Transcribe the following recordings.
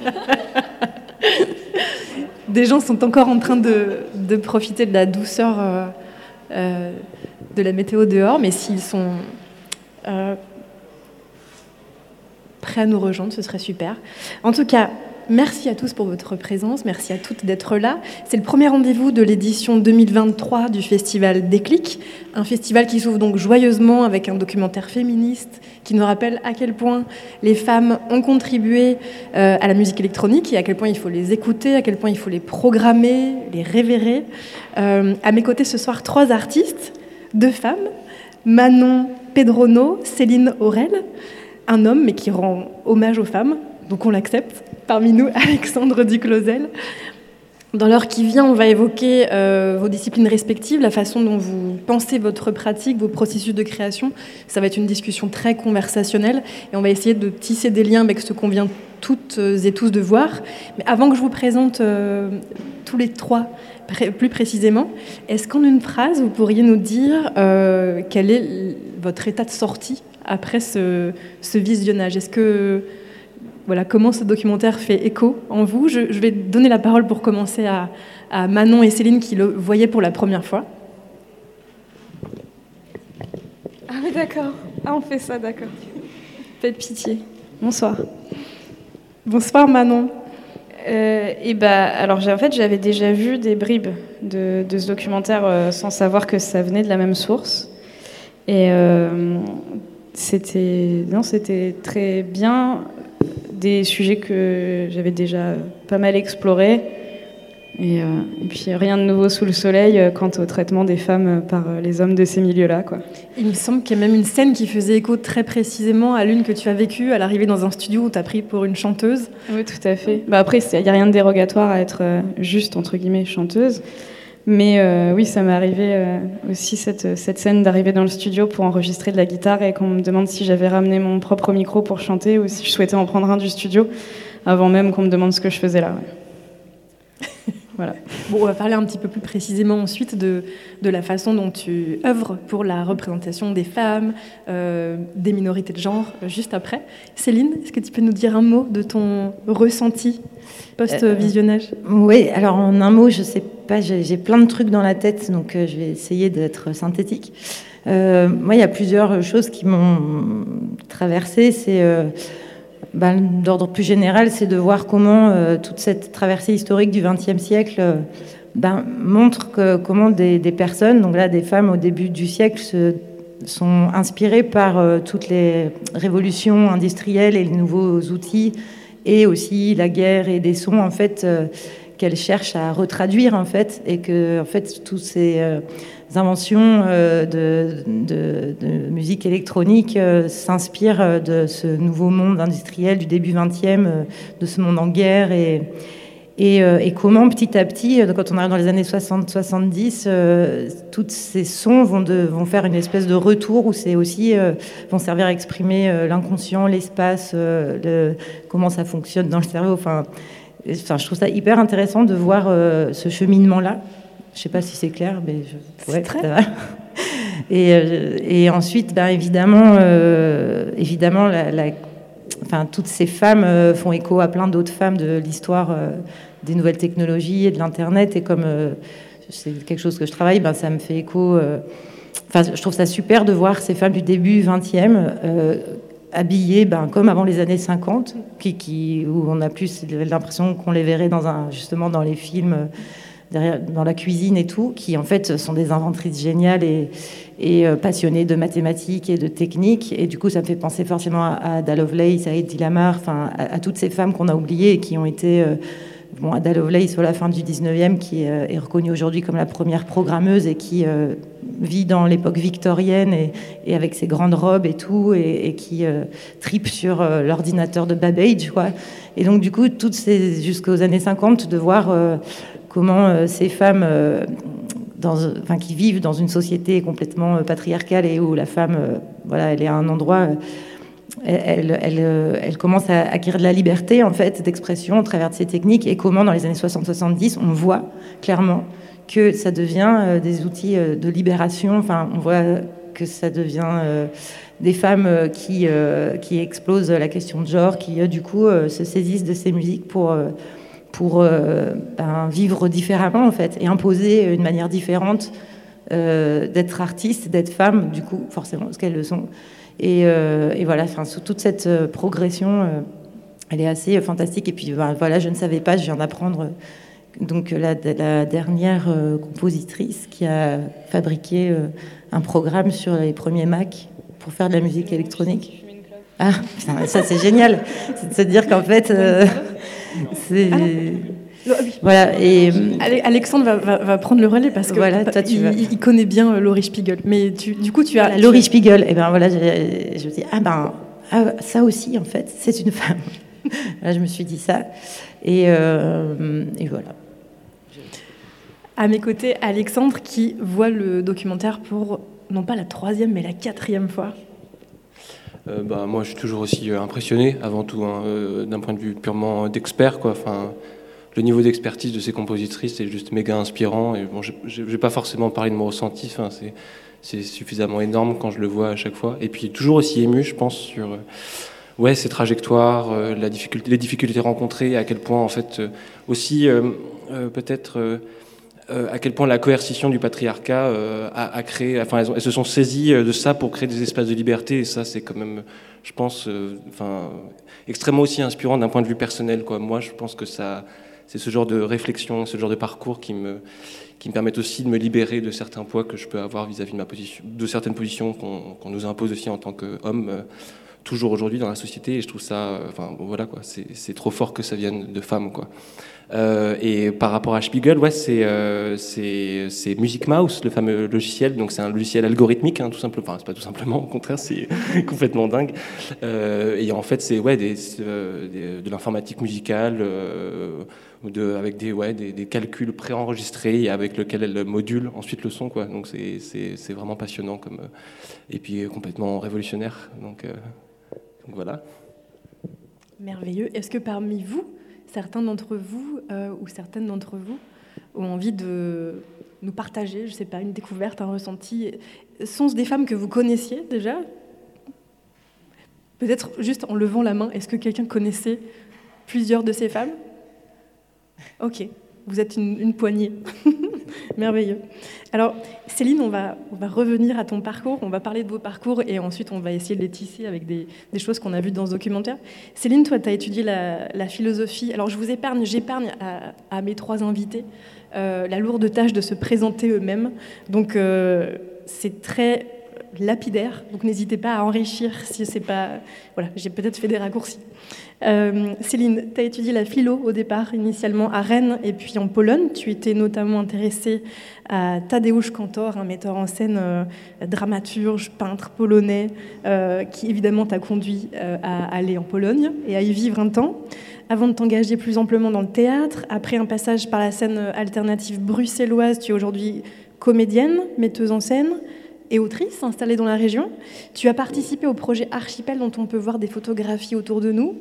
Des gens sont encore en train de, profiter de la douceur euh, euh, de la météo dehors, mais s'ils sont euh, prêts à nous rejoindre, ce serait super. En tout cas, Merci à tous pour votre présence, merci à toutes d'être là. C'est le premier rendez-vous de l'édition 2023 du festival Déclic, un festival qui s'ouvre donc joyeusement avec un documentaire féministe qui nous rappelle à quel point les femmes ont contribué euh, à la musique électronique et à quel point il faut les écouter, à quel point il faut les programmer, les révérer. Euh, à mes côtés ce soir, trois artistes, deux femmes, Manon Pedrono, Céline Aurel, un homme mais qui rend hommage aux femmes, donc on l'accepte. Parmi nous, Alexandre Duclosel. Dans l'heure qui vient, on va évoquer euh, vos disciplines respectives, la façon dont vous pensez votre pratique, vos processus de création. Ça va être une discussion très conversationnelle et on va essayer de tisser des liens avec ce qu'on vient toutes et tous de voir. Mais avant que je vous présente euh, tous les trois plus précisément, est-ce qu'en une phrase, vous pourriez nous dire euh, quel est votre état de sortie après ce, ce visionnage? Est-ce que voilà, comment ce documentaire fait écho en vous. Je, vais donner la parole pour commencer à, Manon et Céline qui le voyaient pour la première fois. Ah oui, d'accord. Ah, on fait ça, d'accord. Faites pitié. Bonsoir. Bonsoir Manon. Euh, et bah, alors en fait j'avais déjà vu des bribes de, ce documentaire euh, sans savoir que ça venait de la même source. Et euh, c'était non, c'était très bien des sujets que j'avais déjà pas mal explorés. Et, euh, puis rien de nouveau sous le soleil euh, quant au traitement des femmes par euh, les hommes de ces milieux-là. Quoi. Il me semble qu'il y a même une scène qui faisait écho très précisément à l'une que tu as vécue à l'arrivée dans un studio où tu as pris pour une chanteuse. Oui, tout à fait. Bah après, il n'y a rien de dérogatoire à être juste, entre guillemets, chanteuse. Mais euh, oui, ça m'est arrivé euh, aussi cette, cette scène d'arriver dans le studio pour enregistrer de la guitare et qu'on me demande si j'avais ramené mon propre micro pour chanter ou si je souhaitais en prendre un du studio avant même qu'on me demande ce que je faisais là. voilà. Bon, on va parler un petit peu plus précisément ensuite de, de la façon dont tu œuvres pour la représentation des femmes, euh, des minorités de genre, juste après. Céline, est-ce que tu peux nous dire un mot de ton ressenti post-visionnage? Oui, alors en un mot, je sais j'ai plein de trucs dans la tête, donc euh, je vais essayer d'être synthétique. Euh, moi, il y a plusieurs choses qui m'ont traversé. C'est euh, ben, d'ordre plus général, c'est de voir comment toute cette traversée historique du XXe siècle ben, montre comment des, personnes, donc là des femmes au début du siècle, se, sont inspirées par toutes les révolutions industrielles et les nouveaux outils, et aussi la guerre et des sons en fait qu'elle cherche à retraduire en fait, et que en fait toutes ces euh, inventions euh, de, musique électronique euh, s'inspirent de ce nouveau monde industriel du début 20e, de ce monde en guerre et et, comment petit à petit, quand on arrive dans les années 60-70, tous ces sons vont, de, vont faire une espèce de retour où c'est aussi vont servir à exprimer l'inconscient, l'espace, comment ça fonctionne dans le cerveau. Enfin, Enfin, je trouve ça hyper intéressant de voir euh, ce cheminement-là. Je ne sais pas si c'est clair, mais je... ouais, très... Et, euh, et, ensuite, ben, évidemment, euh, évidemment la, enfin, toutes ces femmes font écho à plein d'autres femmes de l'histoire des nouvelles technologies et de l'Internet. Et comme c'est quelque chose que je travaille, ben, ça me fait écho. Enfin, je trouve ça super de voir ces femmes du début 20e habillées ben, comme avant les années 50, qui, où on a plus l'impression qu'on les verrait dans justement dans les films, euh, dans la cuisine et tout, qui en fait sont des inventrices géniales et, euh, passionnées de mathématiques et de techniques. Et du coup, ça me fait penser forcément à, Ada Lovelace, à Edith Lamar, à, toutes ces femmes qu'on a oubliées et qui ont été... Euh, bon, Ada Lovelace, sur la fin du 19e, qui est reconnue aujourd'hui comme la première programmeuse et qui vit dans l'époque victorienne et, avec ses grandes robes et tout, et, qui euh, tripe sur euh, l'ordinateur de Babbage. Quoi. Et donc, du coup, toutes ces, jusqu'aux années 50, de voir euh, comment ces femmes enfin, qui vivent dans une société complètement patriarcale et où la femme, voilà, elle est à un endroit. Elle, elle, commence à acquérir de la liberté en fait d'expression au travers de ces techniques et comment dans les années 60-70 on voit clairement que ça devient euh, des outils euh, de libération. Enfin, on voit que ça devient euh, des femmes qui, qui explosent la question de genre, qui du coup se saisissent de ces musiques pour, pour ben, vivre différemment en fait et imposer une manière différente d'être artiste, d'être femme, du coup forcément parce qu'elles le sont. Et, et voilà, enfin, sous toute cette progression elle est assez fantastique. Et puis ben, voilà, je ne savais pas, je viens d'apprendre donc la, la dernière euh, compositrice qui a fabriqué euh, un programme sur les premiers Mac pour faire de la musique électronique. Ah, ça c'est génial, c'est de se dire qu'en fait, euh, c'est voilà. Et Alexandre va, prendre le relais parce que voilà, toi, tu il, connaît bien Laurie Spiegel. Mais du coup, tu as Laurie Spiegel. Et ben voilà, je, je me dis ah ben ah, ça aussi en fait, c'est une femme. Là, je me suis dit ça. Et, euh, et, voilà. À mes côtés, Alexandre qui voit le documentaire pour non pas la troisième, mais la quatrième fois. Euh, bah, moi, je suis toujours aussi euh, impressionné, avant tout, hein, d'un point de vue purement d'expert. Quoi. Enfin, le niveau d'expertise de ces compositrices est juste méga inspirant. Et bon, je ne vais pas forcément parler de mon ressenti. Enfin, c'est suffisamment énorme quand je le vois à chaque fois. Et puis, toujours aussi ému, je pense, sur ouais, ces trajectoires, euh, la difficulté, les difficultés rencontrées, à quel point en fait euh, aussi euh, peut-être à quel point la coercition du patriarcat a, créé, enfin elles, se sont saisies de ça pour créer des espaces de liberté et ça c'est quand même, je pense, enfin extrêmement aussi inspirant d'un point de vue personnel quoi. Moi je pense que ça, c'est ce genre de réflexion, ce genre de parcours qui me qui me permettent aussi de me libérer de certains poids que je peux avoir vis-à-vis de ma position, de certaines positions qu'on nous impose aussi en tant qu'homme toujours aujourd'hui dans la société. Et je trouve ça euh, enfin voilà quoi. C'est trop fort que ça vienne de femmes quoi euh, et par rapport à Spiegel ouais c'est euh, Music Mouse le fameux logiciel. Donc c'est un logiciel algorithmique hein, tout simplement. Enfin c'est pas tout simplement au contraire c'est complètement dingue. Euh, et en fait c'est ouais des, de l'informatique musicale avec des, ouais, des calculs préenregistrés et avec lequel elle module ensuite le son quoi. Donc c'est vraiment passionnant comme et puis complètement révolutionnaire. Donc voilà. Merveilleux. Est-ce que parmi vous, certains d'entre vous euh, ou certaines d'entre vous ont envie de nous partager, je ne sais pas, une découverte, un ressenti. Sont-ce des femmes que vous connaissiez déjà? Peut-être juste en levant la main, est-ce que quelqu'un connaissait plusieurs de ces femmes? Ok, vous êtes une poignée. Merveilleux. Alors, Céline, on va, on va revenir à ton parcours, on va parler de vos parcours et ensuite on va essayer de les tisser avec des, choses qu'on a vues dans ce documentaire. Céline, toi, tu as étudié la, philosophie. Alors, je vous épargne, j'épargne à, mes trois invités euh, la lourde tâche de se présenter eux-mêmes. Donc, euh, c'est très lapidaire, donc n'hésitez pas à enrichir si c'est pas. Voilà, j'ai peut-être fait des raccourcis. Euh, Céline, tu as étudié la philo au départ, initialement à Rennes et puis en Pologne. Tu étais notamment intéressée à Tadeusz Kantor, un metteur en scène euh, dramaturge, peintre polonais, euh, qui évidemment t'a conduit à aller en Pologne et à y vivre un temps, avant de t'engager plus amplement dans le théâtre. Après un passage par la scène alternative bruxelloise, tu es aujourd'hui comédienne, metteuse en scène, et autrice installée dans la région. Tu as participé au projet Archipel dont on peut voir des photographies autour de nous.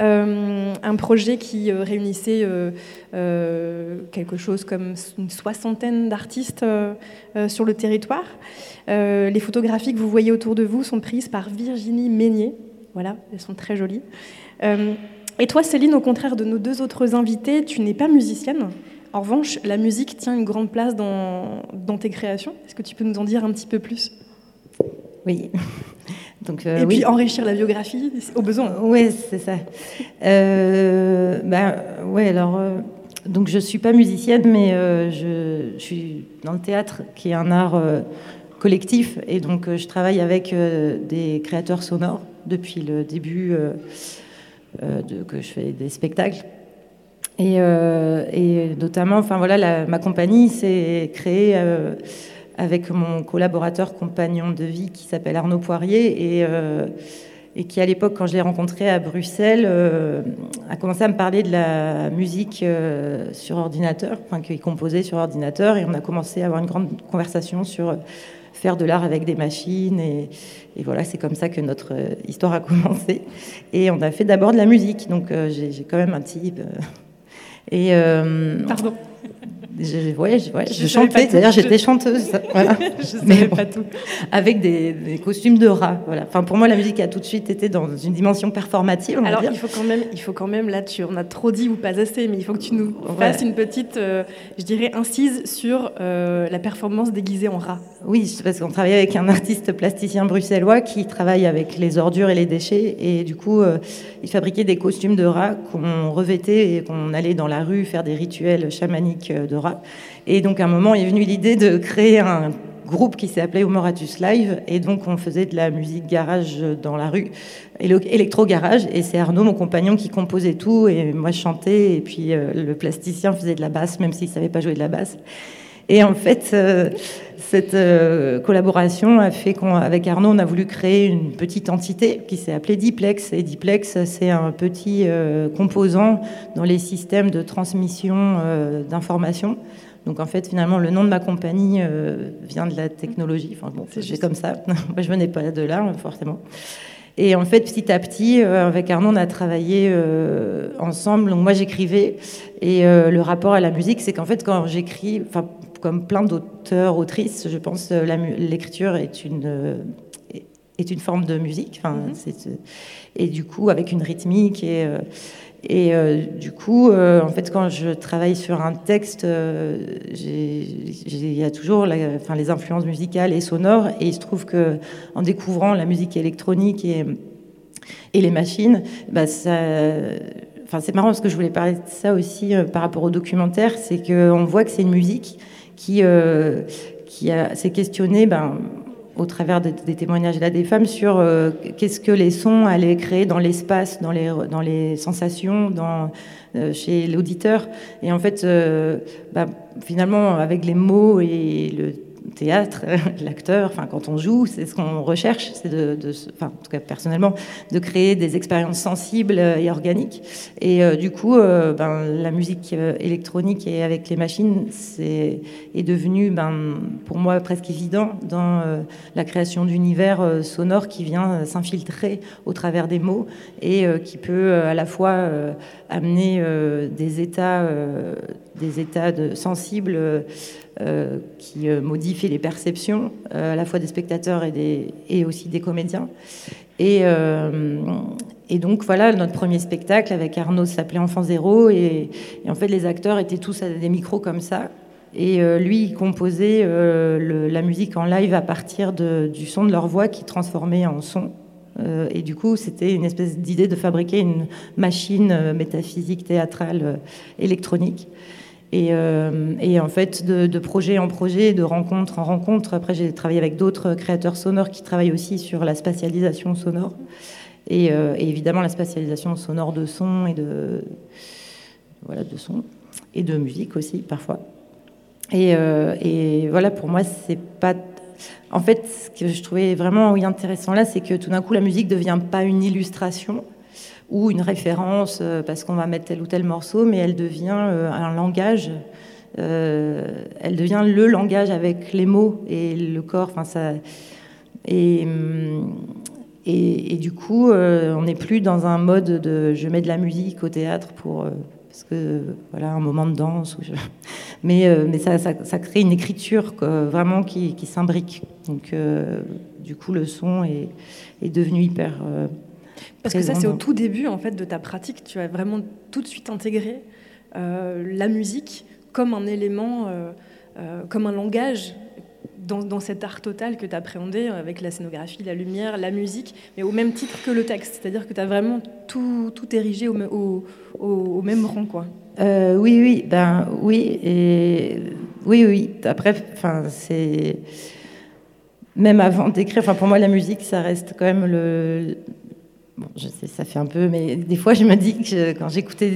Euh, un projet qui euh, réunissait euh, quelque chose comme une soixantaine d'artistes sur le territoire. les photographies que vous voyez autour de vous sont prises par Virginie Meignier. Voilà, elles sont très jolies. et toi, Céline, au contraire de nos deux autres invités, tu n'es pas musicienne. En revanche, la musique tient une grande place dans, tes créations. Est-ce que tu peux nous en dire un petit peu plus? Oui. Donc, euh, Et puis enrichir la biographie au besoin. Oui, c'est ça. Euh, ben, ouais, alors, euh, donc je suis pas musicienne, mais je, je, suis dans le théâtre, qui est un art collectif, et donc je travaille avec des créateurs sonores depuis le début de, que je fais des spectacles. Euh, et, notamment, enfin voilà, ma compagnie s'est créée euh, avec mon collaborateur compagnon de vie qui s'appelle Arnaud Poirier et, euh, qui à l'époque, quand je l'ai rencontré à Bruxelles, a commencé à me parler de la musique sur ordinateur, enfin qu'il composait sur ordinateur, et on a commencé à avoir une grande conversation sur faire de l'art avec des machines. Et, et voilà, c'est comme ça que notre histoire a commencé. Et on a fait d'abord de la musique, donc j'ai quand même un type et euh, Pardon. Je, ouais, je, chantais, d'ailleurs j'étais chanteuse. je mais pas tout. Avec des, costumes de rat. Voilà. Enfin, pour moi, la musique a tout de suite été dans une dimension performative. Alors, il faut quand même, il faut quand même là, tu, on a trop dit ou pas assez, mais il faut que tu nous fasses une petite, euh, je dirais, incise sur euh, la performance déguisée en rat. Oui, parce qu'on travaillait avec un artiste plasticien bruxellois qui travaille avec les ordures et les déchets, et du coup, euh, il fabriquait des costumes de rat qu'on revêtait et qu'on allait dans la rue faire des rituels chamaniques de et donc, à un moment, est venu l'idée de créer un groupe qui s'est appelé Homoratus Live. Et donc, on faisait de la musique garage dans la rue, électro-garage. Et c'est Arnaud, mon compagnon, qui composait tout. Et moi, je chantais. Et puis, euh, le plasticien faisait de la basse, même s'il ne savait pas jouer de la basse. Et en fait, euh, cette euh, collaboration a fait qu'avec Arnaud, on a voulu créer une petite entité qui s'est appelée Diplex. Et Diplex, c'est un petit composant dans les systèmes de transmission d'informations. Donc en fait, finalement, le nom de ma compagnie euh, vient de la technologie. Enfin bon, c'est comme ça. Moi, je venais pas de là, forcément. Et en fait, petit à petit, euh, avec Arnaud, on a travaillé euh, ensemble. Donc moi, j'écrivais. Et le rapport à la musique, c'est qu'en fait, quand j'écris, enfin, comme plein d'auteurs, autrices, je pense l'écriture est une est une forme de musique. Enfin, mm-hmm. et du coup, avec une rythmique et et euh, du coup, euh, en fait, quand je travaille sur un texte, euh, il y a toujours enfin, les influences musicales et sonores. Et il se trouve que en découvrant la musique électronique et, et les machines, bah, ça, enfin, c'est marrant parce que je voulais parler de ça aussi par rapport au documentaire, c'est qu'on voit que c'est une musique qui, qui s'est questionnée. Ben, au travers des, témoignages là des femmes sur euh, qu'est-ce que les sons allaient créer dans l'espace, dans les, dans les sensations, dans, euh, chez l'auditeur. Et en fait, euh, bah, finalement, avec les mots et le théâtre, l'acteur, enfin quand on joue, c'est ce qu'on recherche, c'est de, enfin en tout cas personnellement, de créer des expériences sensibles et organiques. Et euh, du coup, euh, ben, la musique euh, électronique et avec les machines, c'est est devenu, ben, pour moi presque évident dans la création d'univers sonores qui vient s'infiltrer au travers des mots et qui peut à la fois amener des états, des états de sensibles euh, qui euh, modifie les perceptions euh, à la fois des spectateurs et, des, et aussi des comédiens. Et, et, donc voilà, notre premier spectacle avec Arnaud s'appelait Enfant Zéro et, en fait les acteurs étaient tous à des micros comme ça. Et lui, il composait la musique en live à partir du son de leur voix qui transformait en son. Et du coup, c'était une espèce d'idée de fabriquer une machine métaphysique théâtrale électronique. Euh, et, en fait, de, projet en projet, de rencontre en rencontre. Après, j'ai travaillé avec d'autres créateurs sonores qui travaillent aussi sur la spatialisation sonore. Et, euh, évidemment, la spatialisation sonore de son et de, voilà, de son et de musique aussi, parfois. Et, euh, et voilà, pour moi, c'est pas. En fait, ce que je trouvais vraiment intéressant là, c'est que tout d'un coup, la musique ne devient pas une illustration, ou une référence euh, parce qu'on va mettre tel ou tel morceau, mais elle devient euh, un langage. Euh, elle devient le langage avec les mots et le corps. Enfin, ça, et, et, du coup, on n'est plus dans un mode de je mets de la musique au théâtre pour parce que voilà un moment de danse. Mais, mais ça, ça, crée une écriture vraiment qui, qui s'imbrique. Donc du coup, le son est, est devenu hyper parce que ça, c'est au tout début en fait de ta pratique. Tu as vraiment tout de suite intégré euh, la musique comme un élément, euh, euh, comme un langage dans, cet art total que tu appréhendais avec la scénographie, la lumière, la musique, mais au même titre que le texte. C'est-à-dire que tu as vraiment tout, tout érigé au, même rang. Quoi. oui, oui, ben, oui, et, oui, oui. Après, c'est même avant d'écrire, pour moi la musique ça reste quand même le, Je sais, ça fait un peu, mais des fois, je me dis que quand j'écoutais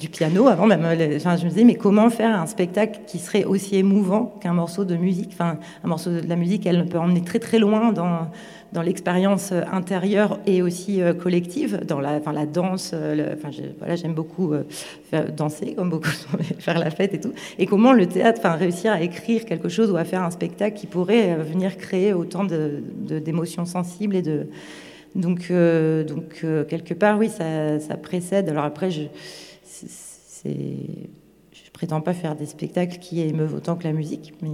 du, piano, avant même, je me disais, mais comment faire un spectacle qui serait aussi émouvant qu'un morceau de musique? Un morceau de la musique, elle peut emmener très très loin dans, l'expérience intérieure et aussi euh, collective, dans la, danse. Euh, voilà, j'aime beaucoup euh, danser, comme beaucoup, faire la fête et tout. Et comment le théâtre, enfin, réussir à écrire quelque chose ou à faire un spectacle qui pourrait venir créer autant d'émotions sensibles et de donc, euh, donc euh, quelque part, oui, ça, précède. Alors après, je, je prétends pas faire des spectacles qui émeuvent autant que la musique, mais,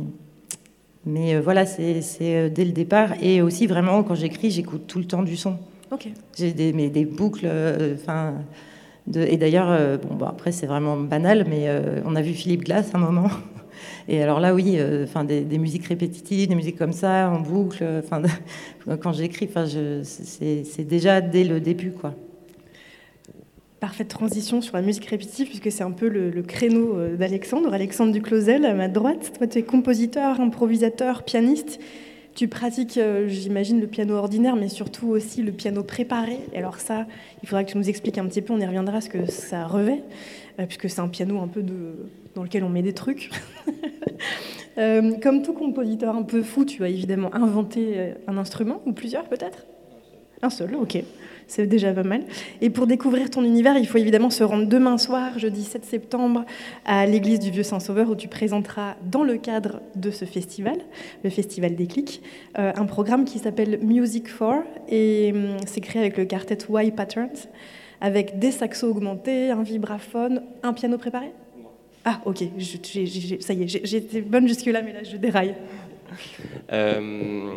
mais voilà, c'est dès le départ. Et aussi, vraiment, quand j'écris, j'écoute tout le temps du son. Ok. J'ai des, des boucles, enfin. de, et d'ailleurs, bon, bon, après, c'est vraiment banal, mais on a vu Philippe Glass un moment. Et alors là, oui, euh, des, musiques répétitives, des musiques comme ça, en boucle. Euh, quand j'écris, c'est déjà dès le début, quoi. Parfaite transition sur la musique répétitive, puisque c'est un peu le, créneau euh, d'Alexandre, Alexandre Duclosel, à ma droite. Toi, tu es compositeur, improvisateur, pianiste. Tu pratiques, j'imagine, le piano ordinaire, mais surtout aussi le piano préparé. Alors ça, il faudra que tu nous expliques un petit peu, on y reviendra, ce que ça revêt, puisque c'est un piano un peu dans lequel on met des trucs. Euh, comme tout compositeur un peu fou, tu as évidemment inventé euh, un instrument, ou plusieurs peut-être? Un seul, ok. C'est déjà pas mal. Et pour découvrir ton univers, il faut évidemment se rendre demain soir, jeudi 7 septembre, à l'église du Vieux-Saint-Sauveur, où tu présenteras, dans le cadre de ce festival, le Festival des Clics, euh, un programme qui s'appelle Music for, et hum, c'est créé avec le quartet Y Patterns, avec des saxos augmentés, un vibraphone, un piano préparé ah, ok, ça y est, j'étais bonne jusque-là, mais là, je déraille. Euh,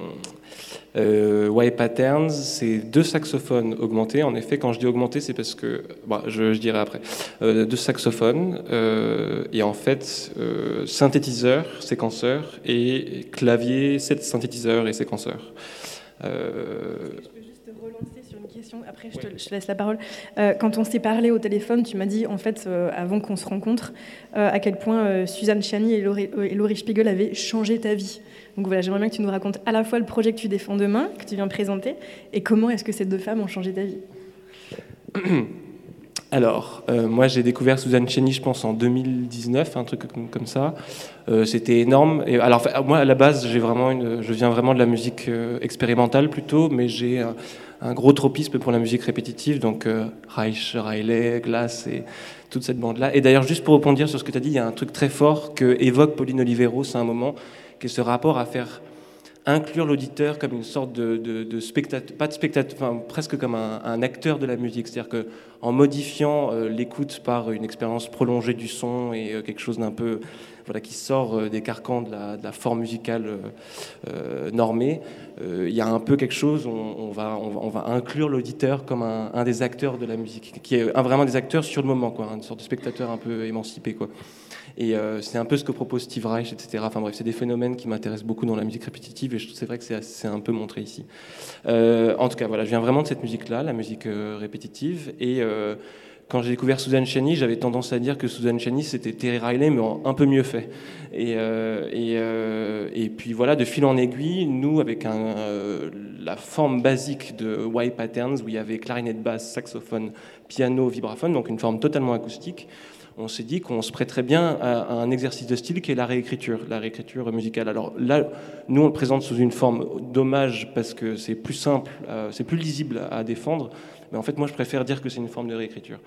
euh, Patterns, c'est deux saxophones augmentés. En effet, quand je dis augmenté, c'est parce que, bon, je, dirai après, euh, deux saxophones et en fait synthétiseur, séquenceur et clavier, sept synthétiseurs et séquenceurs après je te, laisse la parole. Euh, quand on s'est parlé au téléphone, tu m'as dit, en fait, euh, avant qu'on se rencontre, euh, à quel point Suzanne Chani et Laurie, Spiegel avaient changé ta vie. Donc voilà, j'aimerais bien que tu nous racontes à la fois le projet que tu défends demain, que tu viens présenter, et comment est-ce que ces deux femmes ont changé ta vie? Alors, moi j'ai découvert Suzanne Cheni, je pense en 2019, un truc comme, ça. C'était énorme. Et, alors, moi à la base, j'ai vraiment une, je viens vraiment de la musique expérimentale plutôt, mais j'ai un gros tropisme pour la musique répétitive, donc euh, Reich, Riley, Glass et toute cette bande-là. Et d'ailleurs, juste pour rebondir sur ce que tu as dit, il y a un truc très fort que évoque Pauline Oliveros à un moment, qui est ce rapport à faire inclure l'auditeur comme une sorte de, spectateur, pas de spectateur, enfin, presque comme un, acteur de la musique. C'est-à-dire qu'en modifiant euh, l'écoute par une expérience prolongée du son et euh, quelque chose d'un peu voilà, qui sort euh, des carcans de la, forme musicale normée, il y a un peu quelque chose, on, va, on, va, inclure l'auditeur comme un, des acteurs de la musique, qui est vraiment des acteurs sur le moment, quoi, une sorte de spectateur un peu émancipé. Quoi. Et euh, c'est un peu ce que propose Steve Reich, etc. Enfin bref, c'est des phénomènes qui m'intéressent beaucoup dans la musique répétitive et c'est vrai que c'est un peu montré ici. Euh, en tout cas, voilà, je viens vraiment de cette musique-là, la musique euh, répétitive. Et quand j'ai découvert Suzanne Cheny, j'avais tendance à dire que Suzanne Cheny, c'était Terry Riley, mais un peu mieux fait. Et, et, et, puis voilà, de fil en aiguille, nous, avec un, la forme basique de Y Patterns, où il y avait clarinette basse, saxophone, piano, vibraphone, donc une forme totalement acoustique, on s'est dit qu'on se prêterait bien à, un exercice de style qui est la réécriture, la réécriture musicale. Alors là, nous, on le présente sous une forme d'hommage parce que c'est plus simple, euh, c'est plus lisible à défendre. Mais en fait, moi, je préfère dire que c'est une forme de réécriture.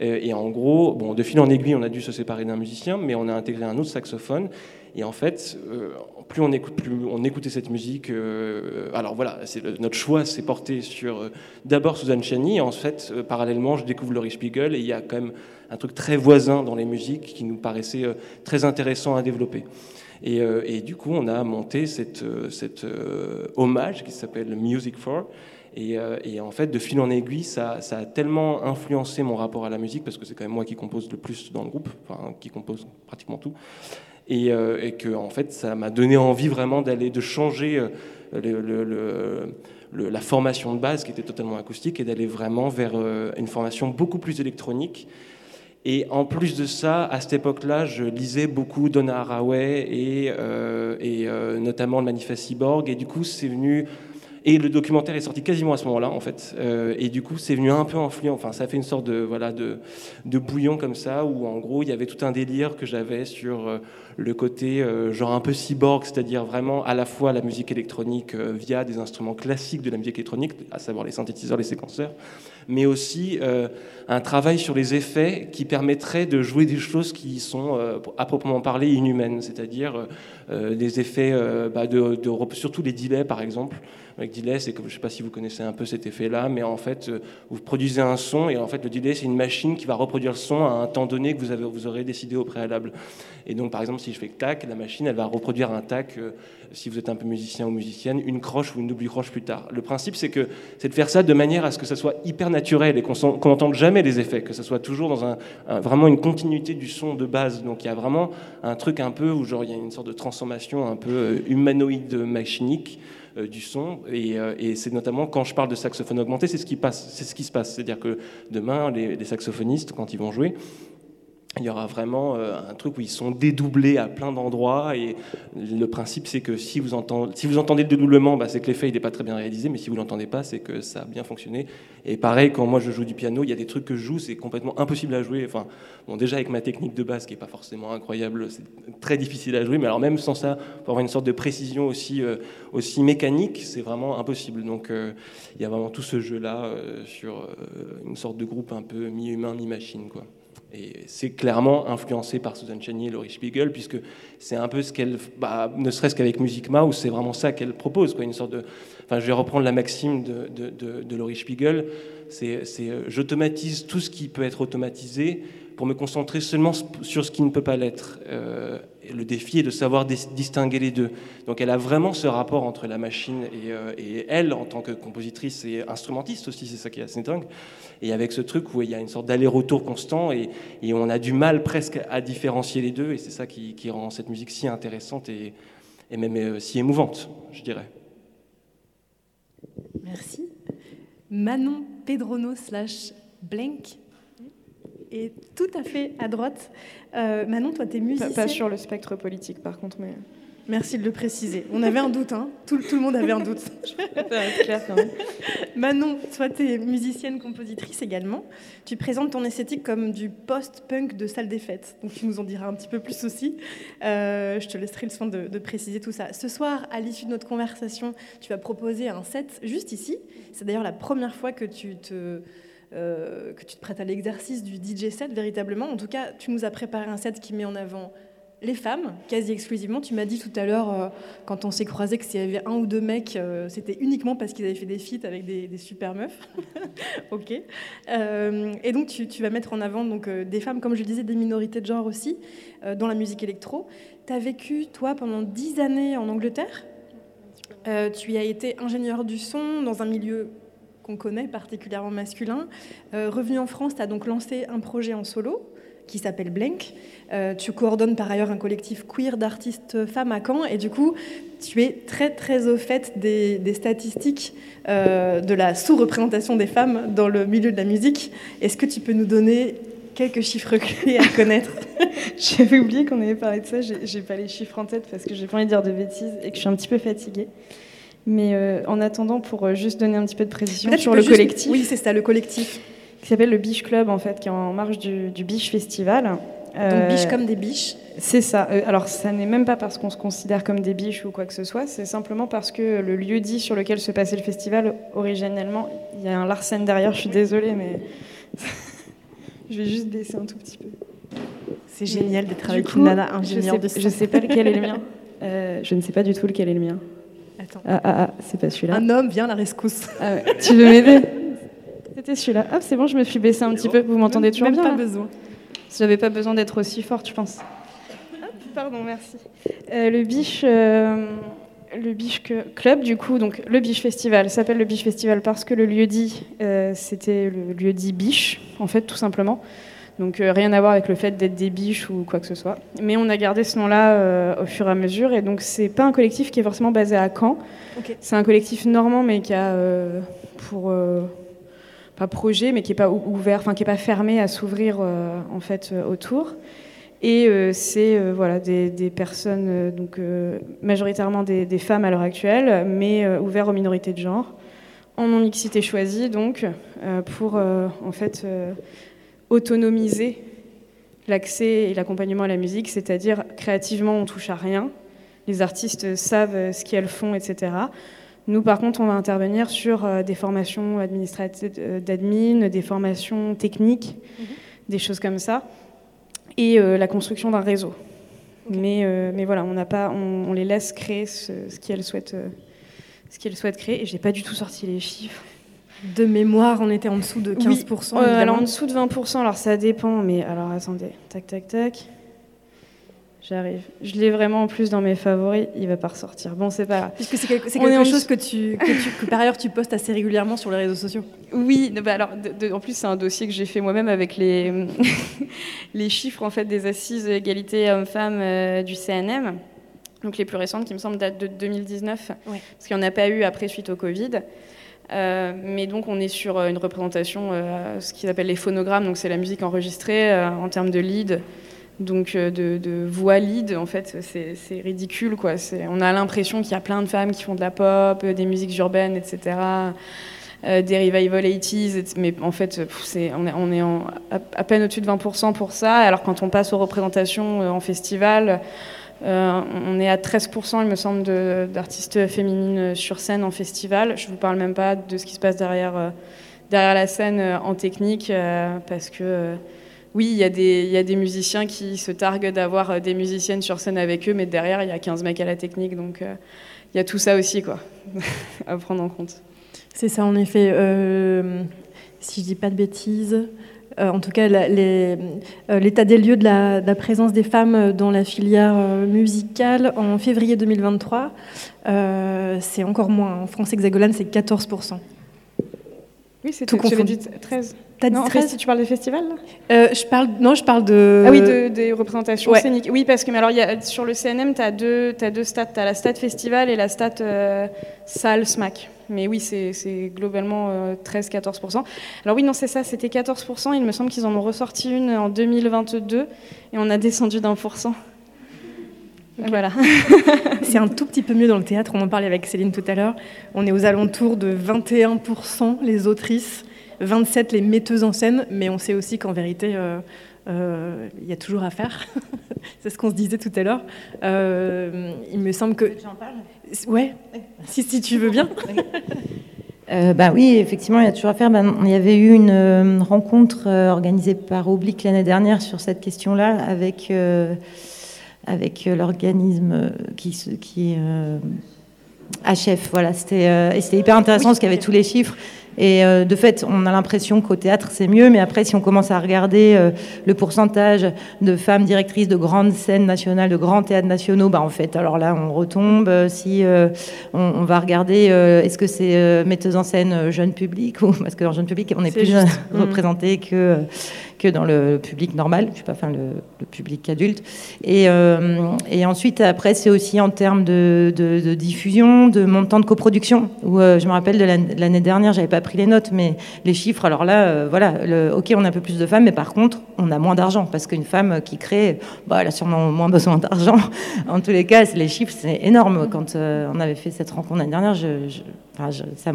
Et, en gros, bon, de fil en aiguille, on a dû se séparer d'un musicien, mais on a intégré un autre saxophone. Et en fait, euh, plus on écoute, plus on écoutait cette musique. Euh, alors voilà, notre choix s'est porté sur d'abord Suzanne Chani. Et en fait, parallèlement, je découvre Laurie Spiegel et il y a quand même un truc très voisin dans les musiques qui nous paraissait euh, très intéressant à développer. Et, euh, du coup, on a monté cette, euh, cette hommage qui s'appelle Music for. Et, et, en fait, de fil en aiguille, ça, a tellement influencé mon rapport à la musique, parce que c'est quand même moi qui compose le plus dans le groupe, enfin, qui compose pratiquement tout. Et, et que, en fait, ça m'a donné envie vraiment d'aller, de changer le, la formation de base qui était totalement acoustique et d'aller vraiment vers une formation beaucoup plus électronique et en plus de ça, à cette époque-là, je lisais beaucoup Donna Haraway et, euh, euh, notamment le Manifeste Cyborg. Et du coup, c'est venu. Et le documentaire est sorti quasiment à ce moment-là, en fait. Euh, et du coup, c'est venu un peu influent. Enfin, ça fait une sorte de, voilà, de, bouillon comme ça, où en gros, il y avait tout un délire que j'avais sur le côté genre un peu cyborg, c'est-à-dire vraiment à la fois la musique électronique via des instruments classiques de la musique électronique, à savoir les synthétiseurs, les séquenceurs, mais aussi euh, un travail sur les effets qui permettrait de jouer des choses qui sont, euh, à proprement parler, inhumaines, c'est-à-dire euh, des effets, bah, de, surtout les delays par exemple, avec delay, c'est que je ne sais pas si vous connaissez un peu cet effet-là, mais en fait, euh, vous produisez un son et en fait, le delay, c'est une machine qui va reproduire le son à un temps donné que vous, avez, aurez décidé au préalable. Et donc, par exemple, si je fais tac, la machine, elle va reproduire un tac, euh, si vous êtes un peu musicien ou musicienne, une croche ou une double croche plus tard. Le principe, c'est que c'est de faire ça de manière à ce que ça soit hyper naturel et qu'on n'entende jamais les effets, que ça soit toujours dans un, vraiment une continuité du son de base. Donc, il y a vraiment un truc un peu où genre il y a une sorte de transformation un peu euh, humanoïde machinique du son. Euh, et, c'est notamment quand je parle de saxophone augmenté, c'est ce qui passe, c'est ce qui se passe. C'est-à-dire que demain, les, saxophonistes, quand ils vont jouer, il y aura vraiment euh, un truc où ils sont dédoublés à plein d'endroits. Et le principe, c'est que si vous, entendez, le dédoublement, bah, c'est que l'effet n'est pas très bien réalisé. Mais si vous ne l'entendez pas, c'est que ça a bien fonctionné. Et pareil, quand moi je joue du piano, il y a des trucs que je joue, c'est complètement impossible à jouer. Enfin, bon, déjà avec ma technique de basse qui n'est pas forcément incroyable, c'est très difficile à jouer. Mais alors même sans ça, pour avoir une sorte de précision aussi, euh, mécanique, c'est vraiment impossible. Donc euh, il y a vraiment tout ce jeu-là sur une sorte de groupe un peu mi-humain, mi-machine. quoi. Et c'est clairement influencé par Susan Chenier et Laurie Spiegel, puisque c'est un peu ce qu'elle, bah, ne serait-ce qu'avec Music Mouse, c'est vraiment ça qu'elle propose, quoi, une sorte de. Enfin, je vais reprendre la maxime de, de, Laurie Spiegel, c'est, euh, j'automatise tout ce qui peut être automatisé pour me concentrer seulement sur ce qui ne peut pas l'être. Euh, le défi est de savoir distinguer les deux. Donc elle a vraiment ce rapport entre la machine et, euh, et elle, en tant que compositrice et instrumentiste aussi, c'est ça qui est assez dingue. Et avec ce truc où il y a une sorte d'aller-retour constant et, et, on a du mal presque à différencier les deux, et c'est ça qui, qui, rend cette musique si intéressante et, et même euh, si émouvante, je dirais. Merci. Manon Pedrono slash Blank est tout à fait à droite. Euh, Manon, toi, tu es musicienne. Pas, pas, sur le spectre politique, par contre, mais. Merci de le préciser. On avait un doute, hein tout, tout, le monde avait un doute. clair quand même. Manon, toi, tu es musicienne, compositrice également. Tu présentes ton esthétique comme du post-punk de salle des fêtes. Donc tu nous en diras un petit peu plus aussi. Euh, je te laisserai le soin de, de, préciser tout ça. Ce soir, à l'issue de notre conversation, tu vas proposer un set juste ici. C'est d'ailleurs la première fois que tu te euh, que tu te prêtes à l'exercice du DJ set véritablement. En tout cas, tu nous as préparé un set qui met en avant les femmes, quasi exclusivement. Tu m'as dit tout à l'heure, euh, quand on s'est croisés, que s'il y avait un ou deux mecs, euh, c'était uniquement parce qu'ils avaient fait des feats avec des, super meufs. ok. Euh, et donc, tu, vas mettre en avant donc, des femmes, comme je le disais, des minorités de genre aussi, dans la musique électro. Tu as vécu, toi, pendant dix années en Angleterre? tu y as été ingénieur du son dans un milieu qu'on connaît, particulièrement masculin. Revenu en France, tu as donc lancé un projet en solo qui s'appelle Blank. Euh, tu coordonnes par ailleurs un collectif queer d'artistes femmes à Caen et du coup, tu es très très au fait des, des statistiques euh, de la sous-représentation des femmes dans le milieu de la musique. Est-ce que tu peux nous donner quelques chiffres clés à connaître? J'avais oublié qu'on avait parlé de ça, j'ai pas les chiffres en tête parce que j'ai pas envie de dire de bêtises et que je suis un petit peu fatiguée. Mais euh, en attendant, pour juste donner un petit peu de précision sur le juste... collectif. Oui, c'est ça, le collectif. Qui s'appelle le Biche Club, en fait, qui est en marge du, du Biche Festival. Donc, biche comme des biches C'est ça. Euh, alors, ça n'est même pas parce qu'on se considère comme des biches ou quoi que ce soit, c'est simplement parce que le lieu dit sur lequel se passait le festival, originellement, il y a un Larsen derrière, je suis désolée, mais. je vais juste baisser un tout petit peu. C'est génial d'être avec une nana ingénieure de Je sais pas lequel est le mien. Euh, je ne sais pas du tout lequel est le mien. Attends. Ah, ah, ah c'est pas celui-là. Un homme vient à la rescousse. Ah ouais. tu veux m'aider? C'était celui-là. Hop, c'est bon, je me suis baissée un petit peu. Vous m'entendez toujours Même bien pas besoin. J'avais pas besoin d'être aussi forte, je pense. Hop, pardon, merci. Euh, le Biche, euh, le Biche Club, du coup, donc le Biche Festival s'appelle le Biche Festival parce que le lieu dit, euh, c'était le lieu dit Biche, en fait, tout simplement. Donc rien à voir avec le fait d'être des biches ou quoi que ce soit. Mais on a gardé ce nom-là au fur et à mesure. Et donc c'est pas un collectif qui est forcément basé à Caen. Okay. C'est un collectif normand, mais qui a pour projet, mais qui est pas ouvert, enfin qui est pas fermé à s'ouvrir en fait autour. Et c'est voilà des, personnes donc majoritairement des, femmes à l'heure actuelle, mais ouverts aux minorités de genre, en non mixité choisie donc pour en fait autonomiser l'accès et l'accompagnement à la musique, c'est-à-dire créativement on touche à rien, les artistes savent ce qu'elles font, etc. Nous, par contre, on va intervenir sur euh, des formations administratives d'admin, des formations techniques, -hmm. des choses comme ça, et euh, la construction d'un réseau. Okay. Mais, euh, mais voilà, on, pas, on, on, les laisse créer ce, ce qu'elles souhaitent ce qu'elles souhaitent créer. Et j'ai pas du tout sorti les chiffres. De mémoire, on était en dessous de 15%. Oui. alors en dessous de 20%, alors ça dépend, mais alors attendez, tac, tac, tac. J'arrive. Je l'ai vraiment en plus dans mes favoris, il va pas ressortir. Bon, c'est pas Puisque c'est quelque, quelque chose que tu, que par ailleurs tu postes assez régulièrement sur les réseaux sociaux. Oui, bah alors en plus c'est un dossier que j'ai fait moi-même avec les, les chiffres en fait des assises égalité hommes-femmes euh, du CNM. Donc les plus récentes qui me semblent datent de 2019, parce qu'il n'y en a pas eu après suite au Covid. Euh, mais donc on est sur euh, une représentation, ce qu'ils appellent les phonogrammes, donc c'est la musique enregistrée en termes de lead donc euh, de, voix lead, en fait, c'est ridicule. Quoi. On a l'impression qu'il y a plein de femmes qui font de la pop, euh, des musiques urbaines, etc., euh, des revival 80s, mais en fait, on est, on est à, peine au-dessus de 20% pour ça, alors quand on passe aux représentations en festival, on est à 13%, il me semble, d'artistes féminines sur scène en festival. Je ne vous parle même pas de ce qui se passe derrière, derrière la scène en technique, parce que oui, il y, a des, musiciens qui se targuent d'avoir euh, des musiciennes sur scène avec eux, mais derrière, il y a 15 mecs à la technique. Donc, euh, il y a tout ça aussi quoi, à prendre en compte. C'est ça, en effet. Euh, si je dis pas de bêtises, en tout cas, l'état des lieux de la, présence des femmes dans la filière musicale en février 2023, c'est encore moins. En France hexagonale, c'est 14%. Oui, c'est tout confondu. 13. T'as dit 13 si tu parles des festivals euh, je parle, Non, je parle de. Ah oui, des représentations scéniques. Oui, parce que mais alors, y a, sur le CNM, tu as deux, as deux stats. Tu as la stat festival et la stat euh, salle SMAC. Mais oui, c'est globalement 13-14%. Euh, alors oui, non, c'est ça, c'était 14%. Il me semble qu'ils en ont ressorti une en 2022 et on a descendu d'un pour cent. Voilà. c'est un tout petit peu mieux dans le théâtre. On en parlait avec Céline tout à l'heure. On est aux alentours de 21% les autrices 27 les metteuses en scène, mais on sait aussi qu'en vérité, euh, euh, il y a toujours à faire. c'est ce qu'on se disait tout à l'heure. Euh, il me semble que. J'en parle Ouais, si, si tu veux bien. bah oui, effectivement, il y a toujours à faire. Ben, il y avait eu une rencontre organisée par Oblique l'année dernière sur cette question-là avec, avec l'organisme qui, qui HF. Voilà, c'était c'était hyper intéressant parce qu'il y avait tous les chiffres. Et euh, de fait, on a l'impression qu'au théâtre, c'est mieux. Mais après, si on commence à regarder euh, le pourcentage de femmes directrices de grandes scènes nationales, de grands théâtres nationaux, bah, en fait, alors là, on retombe. Si euh, on, va regarder, est-ce que c'est metteuse en scène jeune public ou Parce qu'en jeune public, on est, plus représenté que que dans le public normal, je sais pas, enfin le, public adulte. Et, euh, et ensuite, après, c'est aussi en termes de, diffusion, de montant de coproduction. Où euh, je me rappelle de l'année dernière, j'avais pas pris les notes, mais les chiffres. Alors là, euh, voilà, ok, on a un peu plus de femmes, mais par contre, on a moins d'argent parce qu'une femme qui crée, bah, elle a sûrement moins besoin d'argent. en tous les cas, les chiffres, c'est énorme. Quand on avait fait cette rencontre l'année dernière, je ça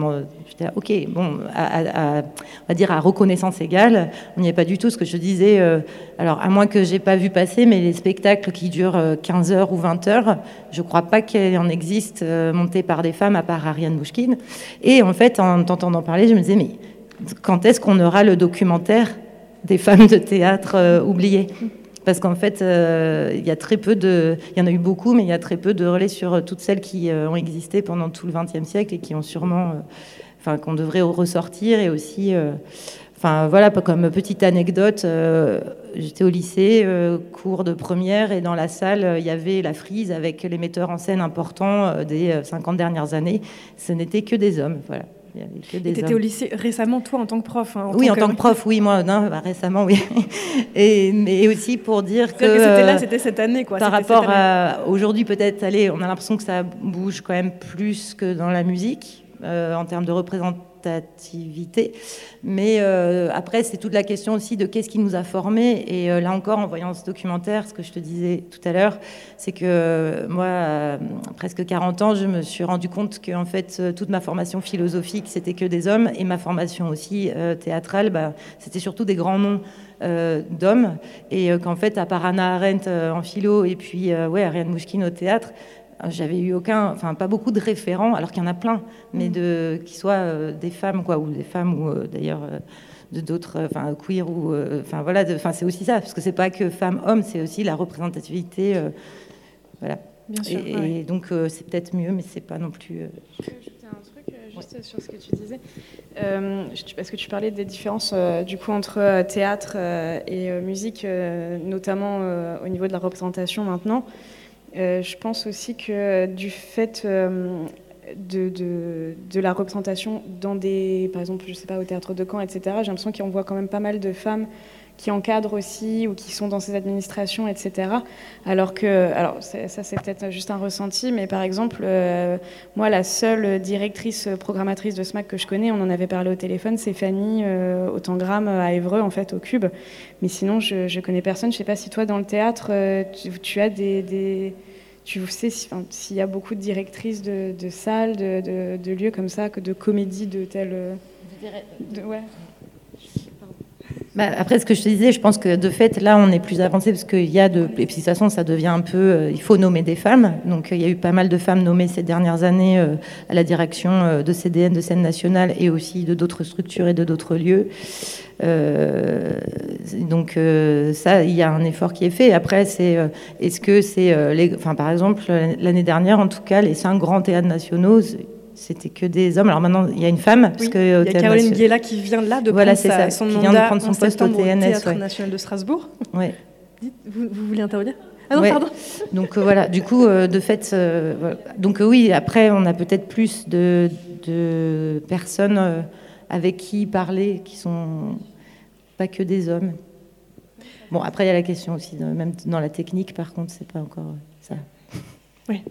j'étais ok, bon, à, on va dire à reconnaissance égale, on n'y est pas du tout. Ce que je disais, euh, alors à moins que j'ai pas vu passer, mais les spectacles qui durent 15 euh, heures ou 20 heures, je crois pas qu'il en existe euh, montés par des femmes à part Ariane Bouchkine. Et en fait, en t'entendant parler, je me disais, mais quand est-ce qu'on aura le documentaire des femmes de théâtre oubliées? Parce qu'en fait, euh, il y a très peu de, il y en a eu beaucoup, mais il y a très peu de relais sur euh, toutes celles qui euh, ont existé pendant tout le XXe siècle et qui ont sûrement, enfin, qu'on devrait ressortir et aussi, enfin, voilà, comme petite anecdote, j'étais au lycée, cours de première, et dans la salle, il y avait la frise avec les metteurs en scène importants des 50 dernières années. Ce n'était que des hommes, voilà. Tu étais au lycée récemment, toi, en tant que prof hein, Oui, en tant que prof, oui, moi, non, bah, récemment, oui. Et, mais aussi pour dire que. que c'était là, c'était cette année, quoi. Par rapport à aujourd'hui, peut-être, allez, on a l'impression que ça bouge quand même plus que dans la musique, euh, en termes de représentation mais euh, après, c'est toute la question aussi de qu'est-ce qui nous a formés. Et euh, là encore, en voyant ce documentaire, ce que je te disais tout à l'heure, c'est que euh, moi, presque 40 ans, je me suis rendu compte que en fait, toute ma formation philosophique, c'était que des hommes, et ma formation aussi théâtrale, bah, c'était surtout des grands noms. d'hommes et qu'en fait à part Anna Arendt en philo et puis ouais Ariane Mouchkine au théâtre j'avais eu aucun, enfin pas beaucoup de référents, alors qu'il y en a plein, mais mm. de qui soient euh, des femmes quoi, ou des femmes ou euh, d'ailleurs euh, de d'autres, enfin queer ou, enfin voilà, enfin c'est aussi ça, parce que c'est pas que femmes-hommes, c'est aussi la représentativité, voilà. Bien sûr, et, donc c'est peut-être mieux, mais c'est pas non plus. Je ajouter juste sur ce que tu disais, parce que tu parlais des différences du coup entre théâtre et musique, notamment au niveau de la représentation maintenant. Je pense aussi que du fait de, de, la représentation dans des, par exemple, je sais pas, au théâtre de Caen, etc. J'ai l'impression qu'on voit quand même pas mal de femmes qui encadrent aussi ou qui sont dans ces administrations, etc. Alors que, alors ça c'est peut-être juste un ressenti, mais par exemple, euh, moi la seule directrice programmatrice de SMAC que je connais, on en avait parlé au téléphone, c'est Fanny euh, Autangramme à Évreux, en fait, au Cube. Mais sinon, je, je connais personne. Je sais pas si toi, dans le théâtre, euh, tu, as des tu sais s'il y a beaucoup de directrices de, salles, de, lieux comme ça, de comédies de telle. De, ouais. Bah, après, ce que je te disais, je pense que de fait, là, on est plus avancé parce qu'il y a de. Et puis, de toute façon, ça devient un peu. Euh, il faut nommer des femmes. Donc, il y a eu pas mal de femmes nommées ces dernières années euh, à la direction euh, de CDN, de scène nationale et aussi de d'autres structures et de d'autres lieux. donc, ça, il y a un effort qui est fait. Après, c'est. Est-ce que c'est. les... Enfin, par exemple, l'année dernière, en tout cas, les cinq grands théâtres nationaux c'était que des hommes. Alors maintenant, il y a une femme. Parce que il y a Caroline Guéla qui vient là de voilà, prendre ça, son qui vient de prendre son poste au TNS. Théâtre national de Strasbourg. Oui. Vous, vous, voulez intervenir? Ah non, pardon. Donc euh, voilà, du coup, euh, de fait, euh, donc oui, après, on a peut-être plus de, de personnes avec qui parler qui sont pas que des hommes. Bon, après, il y a la question aussi, même dans la technique, par contre, c'est pas encore ça. Oui.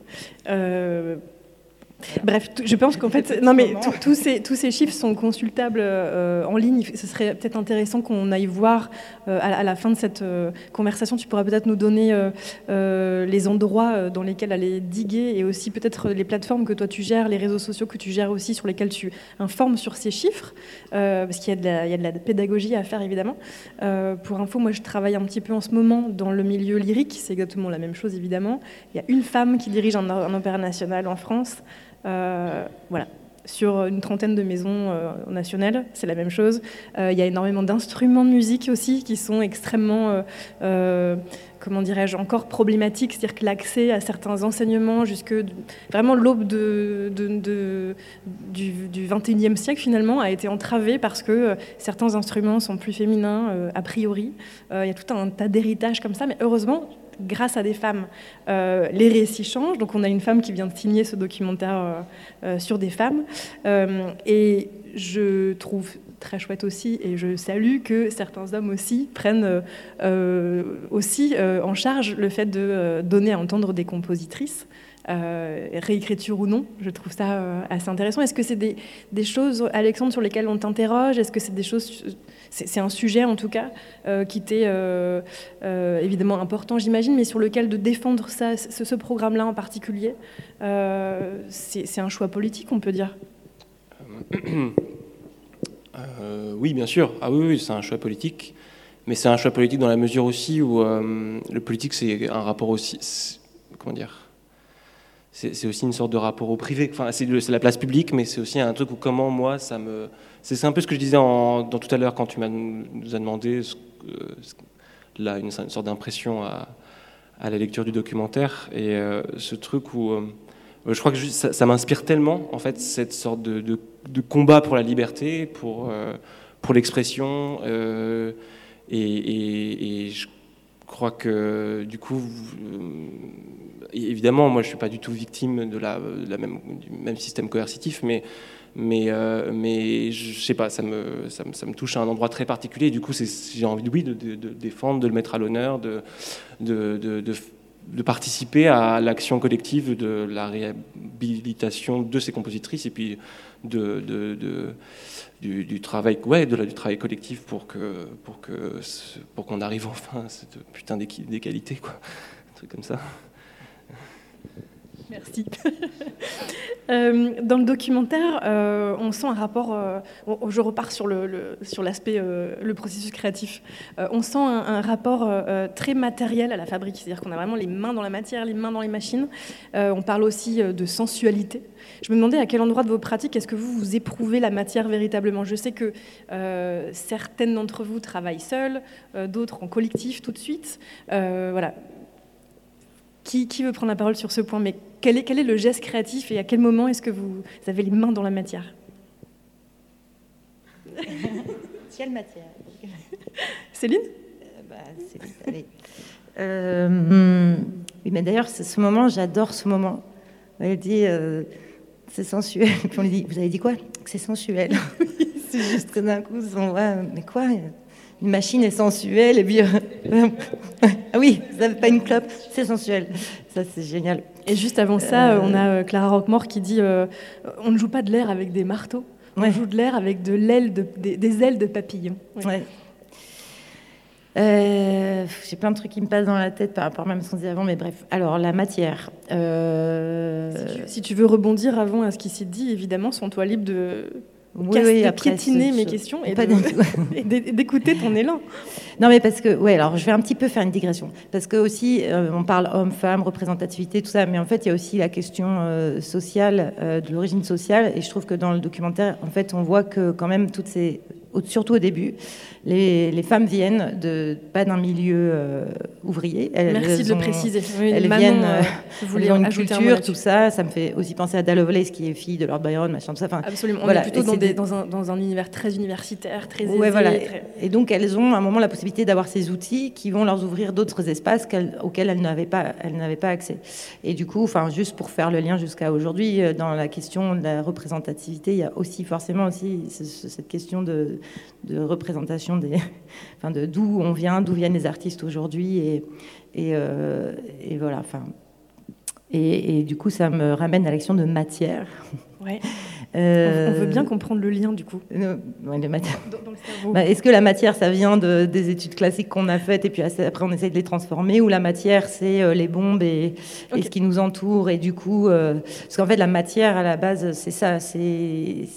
Bref, je pense qu'en fait, non mais tous ces, tous ces chiffres sont consultables euh, en ligne. Ce serait peut-être intéressant qu'on aille voir euh, à, la fin de cette euh, conversation. Tu pourras peut-être nous donner les endroits dans lesquels aller diguer et aussi peut-être les plateformes que toi tu gères, les réseaux sociaux que tu gères aussi sur lesquels tu informes sur ces chiffres, parce qu'il y, y, a de la pédagogie à faire évidemment. pour info, moi je travaille un petit peu en ce moment dans le milieu lyrique. C'est exactement la même chose évidemment. Il y a une femme qui dirige un, un opéra national en France. Euh, voilà. Sur une trentaine de maisons euh, nationales, c'est la même chose. Euh, il y a énormément d'instruments de musique aussi qui sont extrêmement comment dirais-je, encore problématiques, c'est-à-dire que l'accès à certains enseignements jusque vraiment l'aube du, du, 21e siècle finalement a été entravé parce que certains instruments sont plus féminins a priori. Il y a tout un tas d'héritages comme ça, mais heureusement, grâce à des femmes, euh, les récits changent. Donc on a une femme qui vient de signer ce documentaire euh, euh, sur des femmes. et je trouve très chouette aussi, et je salue que certains hommes aussi prennent aussi en charge le fait de donner à entendre des compositrices. Réécriture ou non, je trouve ça assez intéressant. Est-ce que c'est des, choses, Alexandre, sur lesquelles on t'interroge? Est-ce que c'est des choses c'est un sujet en tout cas euh, qui euh, euh, évidemment important, j'imagine, mais sur lequel de défendre ça, ce, programme-là en particulier, c'est un choix politique, on peut dire. oui, bien sûr. Ah oui, oui c'est un choix politique, mais c'est un choix politique dans la mesure aussi où le politique c'est un rapport aussi, comment dire c'est aussi une sorte de rapport au privé. Enfin, c'est la place publique, mais c'est aussi un truc où comment moi ça me. C'est un peu ce que je disais dans tout à l'heure quand tu nous as demandé là une, sorte d'impression à, la lecture du documentaire et euh, ce truc où euh, je crois que ça, m'inspire tellement en fait cette sorte de, combat pour la liberté, pour euh, pour l'expression et, et, et, crois que du coup évidemment, moi, je suis pas du tout victime de la, même, du même système coercitif, mais mais, euh, mais je sais pas, ça me, ça me, touche à un endroit très particulier. du coup, j'ai envie, oui, de, de, défendre, de le mettre à l'honneur, de, de, participer à l'action collective de la réhabilitation de ces compositrices et puis de, du, travail, ouais, de la, du travail collectif pour que pour que pour qu'on arrive enfin à cette putain d'égalité, quoi, un truc comme ça. Merci. Euh, dans le documentaire, euh, on sent un rapport. Euh, je repars sur le, sur l'aspect le processus créatif. on sent un, rapport très matériel à la fabrique, c'est-à-dire qu'on a vraiment les mains dans la matière, les mains dans les machines. on parle aussi de sensualité. Je me demandais à quel endroit de vos pratiques est-ce que vous vous éprouvez la matière véritablement? Je sais que certaines d'entre vous travaillent seules, d'autres en collectif tout de suite. voilà qui, qui, veut prendre la parole sur ce point Mais quel est, quel est le geste créatif et à quel moment est-ce que vous avez les mains dans la matière Quelle matière Céline euh, bah, Céline, allez. Euh, oui, mais d'ailleurs, ce moment, j'adore ce moment. Elle dit, euh, c'est sensuel. Puis on lui dit, vous avez dit quoi? C'est sensuel. c'est juste que d'un coup, on voit, mais quoi? Une machine est sensuelle, et puis, ah oui, vous n'avez pas une clope, c'est sensuel. Ça, c'est génial. Et juste avant ça, on a Clara Roquemort qui dit, on ne joue pas de l'air avec des marteaux. On joue de l'air avec de l'aile de, des, ailes de papillon. Ouais. Euh, j'ai plein de trucs qui me passent dans la tête par rapport même à ce qu'on disait avant, mais bref. Alors, la matière. Euh... Si, tu, veux rebondir avant à ce qui s'est dit, évidemment, sens-toi libre de, oui, oui, piétiner mes questions et d'écouter ton élan. Non, mais parce que, ouais, alors je vais un petit peu faire une digression. Parce que aussi, euh, on parle homme-femme, représentativité, tout ça, mais en fait, il y a aussi la question euh, sociale, euh, de l'origine sociale. Et je trouve que dans le documentaire, en fait, on voit que quand même toutes ces surtout au début, les, femmes viennent de, pas d'un milieu euh, ouvrier. Elles, Merci de le préciser. elles viennent, euh, elles ont une culture, tout ça. Ça me fait aussi penser à Lovelace, qui est fille de Lord Byron, machin, tout ça. Enfin, Absolument. On est plutôt dans, un, dans, un, univers très universitaire, très ouais, voilà. Et donc, elles ont à un moment la possibilité d'avoir ces outils qui vont leur ouvrir d'autres espaces auxquels elles n'avaient pas, elles pas accès. Et du coup, enfin, juste pour faire le lien jusqu'à aujourd'hui, euh, dans la question de la représentativité, il y a aussi forcément aussi cette question de, de représentation des, enfin de d'où on vient, d'où viennent les artistes aujourd'hui, et, et, euh, et, voilà. Enfin, et, et, du coup, ça me ramène à l'action de matière. Ouais. Euh, on veut bien comprendre le lien du coup. Euh, bah, est-ce que la matière, ça vient de, des études classiques qu'on a faites et puis après on essaye de les transformer ou la matière, c'est euh, les bombes et, ce qui nous entoure et du coup, parce qu'en fait la matière à la base, c'est ça, c'est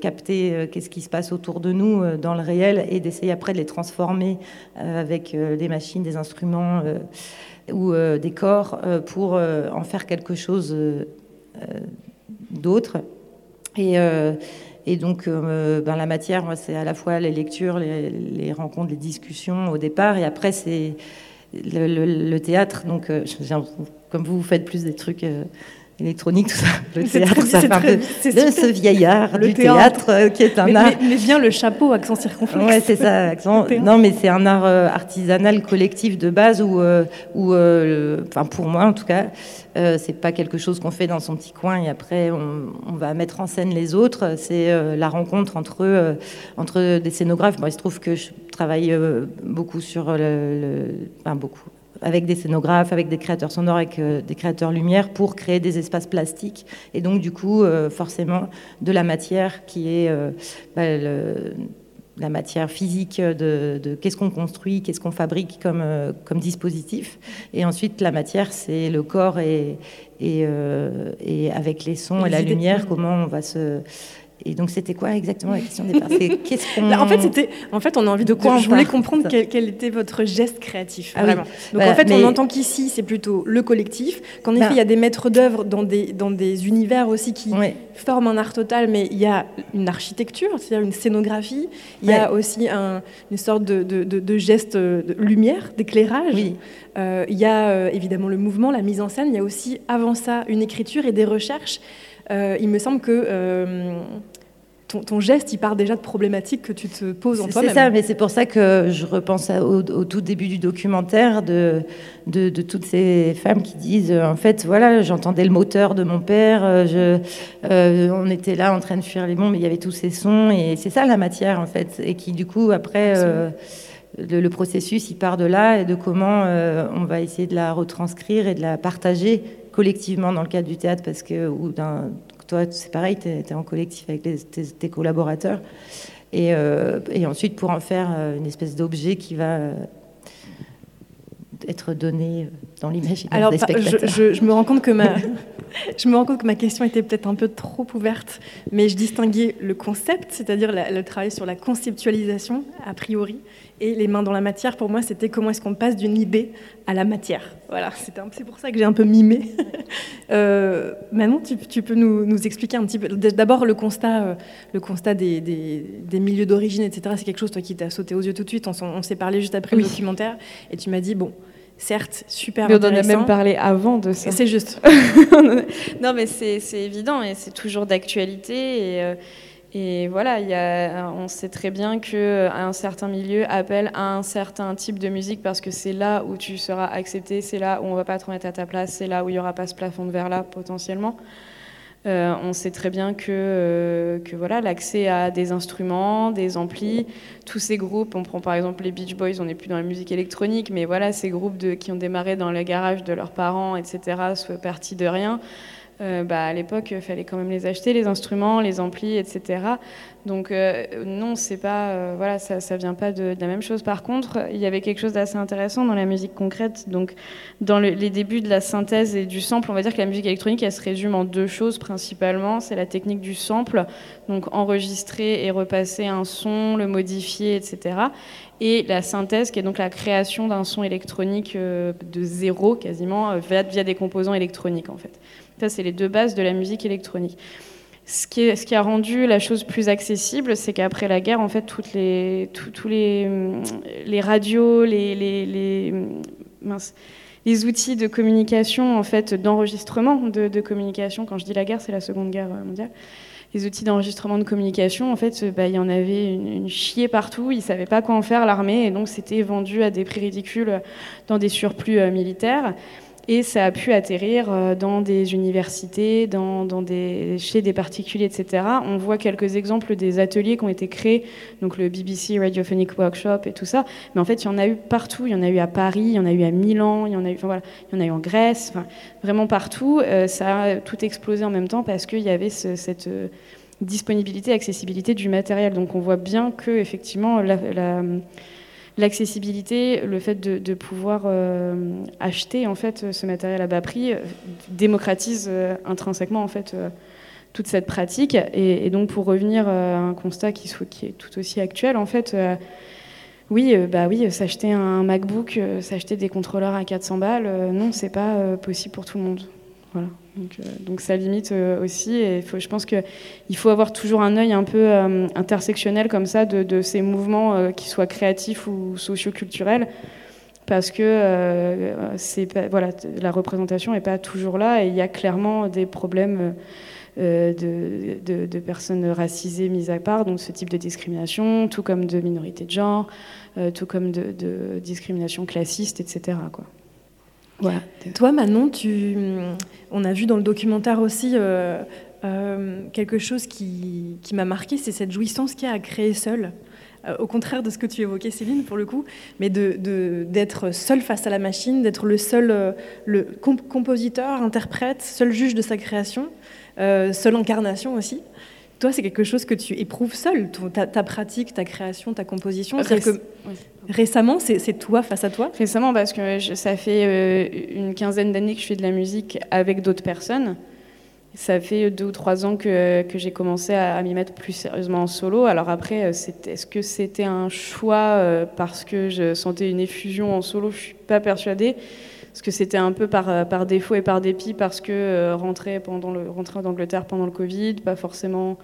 capter qu'est-ce qui se passe autour de nous dans le réel et d'essayer après de les transformer avec des machines, des instruments ou des corps pour en faire quelque chose d'autre. Et, euh, et donc, euh, ben, la matière, c'est à la fois les lectures, les, rencontres, les discussions au départ, et après, c'est le, théâtre. Donc, euh, comme vous, vous faites plus des trucs électronique, tout ça. Le théâtre, ça peu de ce vieillard le du théâtre, euh, qui est un art. Mais, bien le chapeau, accent circonflexe. Ouais, c'est ça, accent. non, mais c'est un art euh, artisanal collectif de base où, euh, où enfin pour moi en tout cas, c'est pas quelque chose qu'on fait dans son petit coin et après on, va mettre en scène les autres. C'est la rencontre entre entre des scénographes. Moi, il se trouve que je travaille beaucoup sur le, le enfin beaucoup avec des scénographes, avec des créateurs sonores, avec euh, des créateurs lumière pour créer des espaces plastiques. Et donc, du coup, euh, forcément, de la matière qui est euh, bah, la matière physique de, qu'est-ce qu'on construit, qu'est-ce qu'on fabrique comme, comme dispositif. Et ensuite, la matière, c'est le corps et, et, et avec les sons et la lumière, comment on va se et donc, c'était quoi exactement la question des Qu'est-ce qu'on... En fait, c'était, en fait, on a envie de quoi Je voulais comprendre quel, était votre geste créatif. Ah vraiment. Donc, en fait, on entend qu'ici, c'est plutôt le collectif. Qu'en effet, bah il y a des maîtres d'œuvre dans des, dans des univers aussi qui forment un art total, mais il y a une architecture, c'est-à-dire une scénographie. Il y a aussi un, une sorte de, de, de, geste de lumière, d'éclairage. Euh, il y a euh, évidemment le mouvement, la mise en scène. Il y a aussi, avant ça, une écriture et des recherches. Euh, il me semble que ton, geste, il part déjà de problématiques que tu te poses en toi-même. C'est ça, mais c'est pour ça que je repense au, tout début du documentaire de, de, toutes ces femmes qui disent, euh, en fait, voilà, j'entendais le moteur de mon père, euh, je, euh, on était là en train de fuir les bombes, mais il y avait tous ces sons, et c'est ça la matière, en fait, et qui, du coup, après... le, processus, il part de là et de comment on va essayer de la retranscrire et de la partager collectivement dans le cadre du théâtre, parce que ou d'un toi, c'est pareil, tu es, en collectif avec tes, collaborateurs. Euh, et, ensuite, pour en faire euh, une espèce d'objet qui va euh, être donné dans l'imaginaire Alors, des spectateurs. Je, je, me rends compte que ma, je me rends compte que ma question était peut-être un peu trop ouverte, mais je distinguais le concept, c'est-à-dire le travail sur la conceptualisation, a priori, et les mains dans la matière, pour moi, c'était comment est-ce qu'on passe d'une idée à la matière. Voilà, c'est pour ça que j'ai un peu mimé. euh, maintenant, tu, peux nous, expliquer un petit peu. D'abord, le constat, euh, le constat des, des, milieux d'origine, etc., c'est quelque chose, toi, qui t'a sauté aux yeux tout de suite. On, s'est parlé juste après le documentaire, et tu m'as dit, bon, certes super Mais on en a même parlé avant de ça. C'est juste. non, mais c'est évident et c'est toujours d'actualité. Et, euh, et, voilà, y a, on sait très bien qu'un certain milieu appelle à un certain type de musique parce que c'est là où tu seras accepté, c'est là où on va pas te remettre à ta place, c'est là où il n'y aura pas ce plafond de verre là potentiellement. Euh, on sait très bien que, euh, voilà l'accès à des instruments, des amplis, tous ces groupes, on prend par exemple les Beach Boys, on n'est plus dans la musique électronique, mais voilà ces groupes qui ont démarré dans le garage de leurs parents, etc., soit partis de rien. Euh, bah, à l'époque, il fallait quand même les acheter, les instruments, les amplis, etc. Donc euh, non, c'est pas, euh, voilà, ça, ça vient pas de, la même chose. Par contre, il y avait quelque chose d'assez intéressant dans la musique concrète. Donc, dans les débuts de la synthèse et du sample, on va dire que la musique électronique, elle se résume en deux choses principalement. C'est la technique du sample, donc enregistrer et repasser un son, le modifier, etc. Et la synthèse, qui est donc la création d'un son électronique de zéro quasiment via, via des composants électroniques en fait. Ça, c'est les deux bases de la musique électronique. Ce qui, a rendu la chose plus accessible, c'est qu'après la guerre, en fait, toutes les, tous les, radios, les, outils de communication, en fait, d'enregistrement de, de, communication, quand je dis la guerre, c'est la Seconde Guerre mondiale, les outils d'enregistrement de communication, en fait, bah, il y en avait une, une chier partout, ils ne savaient pas quoi en faire, l'armée, et donc c'était vendu à des prix ridicules dans des surplus euh, militaires. Et ça a pu atterrir euh, dans des universités, dans, chez des particuliers, etc. On voit quelques exemples des ateliers qui ont été créés, donc le BBC Radiophonic Workshop et tout ça. Mais en fait, il y en a eu partout. Il y en a eu à Paris, il y en a eu à Milan, il y en a eu, en Grèce, vraiment partout. Euh, ça a tout explosé en même temps parce qu'il y avait cette euh, disponibilité, accessibilité du matériel. Donc on voit bien que effectivement la l'accessibilité, le fait de, pouvoir euh, acheter en fait ce matériel à bas prix euh, démocratise euh, intrinsèquement en fait toute cette pratique. Et, donc pour revenir à un constat qui, qui est tout aussi actuel en fait. oui, bah oui, s'acheter un MacBook, s'acheter des contrôleurs à 400 balles, non, c'est pas possible pour tout le monde. Voilà. Donc, euh, donc, ça limite euh, aussi. Et je pense qu'il faut avoir toujours un œil un peu euh, intersectionnel comme ça de, ces mouvements qui soient créatifs ou socioculturels. Parce que voilà, la représentation n'est pas toujours là et il y a clairement des problèmes de, personnes racisées mises à part, donc ce type de discrimination, tout comme de minorités de genre, tout comme de, discrimination classiste, etc. Toi, Manon, tu, on a vu dans le documentaire aussi euh, euh, quelque chose qui, m'a marqué, c'est cette jouissance qu'il y a à créer seul. Euh, au contraire de ce que tu évoquais, Céline, pour le coup, mais d'être de, seul face à la machine, d'être le seul le compositeur, interprète, seul juge de sa création, seule incarnation aussi toi, c'est quelque chose que tu éprouves seul, ta, pratique, ta création, ta composition. que récemment, c'est toi face à toi? Récemment, parce que ça fait euh, une quinzaine d'années que je fais de la musique avec d'autres personnes. Ça fait deux ou trois ans que, que j'ai commencé à, m'y mettre plus sérieusement en solo. Alors après, euh, est-ce que c'était un choix euh, parce que je sentais une effusion en solo? Je suis pas persuadée parce que c'était un peu par, euh, par défaut et par dépit, parce que euh, rentrer, pendant le, rentrer d'Angleterre pendant le Covid, pas forcément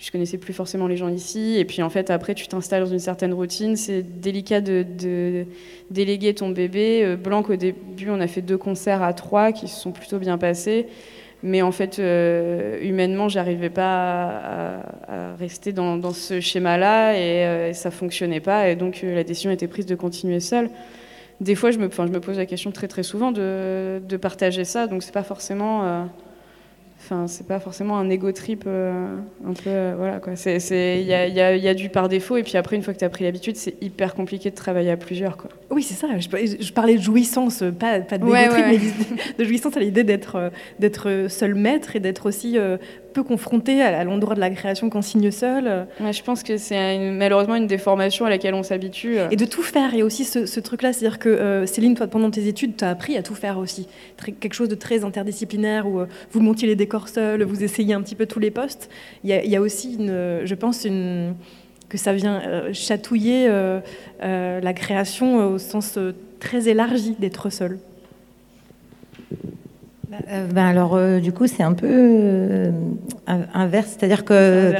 je connaissais plus forcément les gens ici. Et puis en fait, après, tu t'installes dans une certaine routine. C'est délicat de, déléguer ton bébé. Euh, Blanc, au début, on a fait deux concerts à trois qui se sont plutôt bien passés. Mais en fait, humainement, j'arrivais pas à, rester dans, ce schéma-là et, et, ça fonctionnait pas. Et donc, la décision était prise de continuer seule des fois, je me, je me pose la question très très souvent de, de partager ça. Donc, c'est pas forcément. Euh, enfin, c'est pas forcément un ego trip euh, un peu. Euh, voilà quoi. Il y a, y, a, y a, du par défaut, et puis après, une fois que tu as pris l'habitude, c'est hyper compliqué de travailler à plusieurs. Quoi. Oui, c'est ça. Je, parlais de jouissance, pas, pas de trip, mais de jouissance à l'idée d'être, d'être seul maître et d'être aussi peu confronté à, l'endroit de la création qu'on signe seul. je pense que c'est malheureusement une déformation à laquelle on s'habitue. Et de tout faire. Il y a aussi ce, truc-là, c'est-à-dire que euh, Céline, toi, pendant tes études, tu as appris à tout faire aussi. quelque chose de très interdisciplinaire où euh, vous montiez les décors seuls, vous essayez un petit peu tous les postes. Il y a, aussi, une, je pense, une, que ça vient euh, chatouiller la création au sens très élargi d'être seul. Euh, ben alors, euh, du coup, c'est un peu euh, inverse. C'est-à-dire que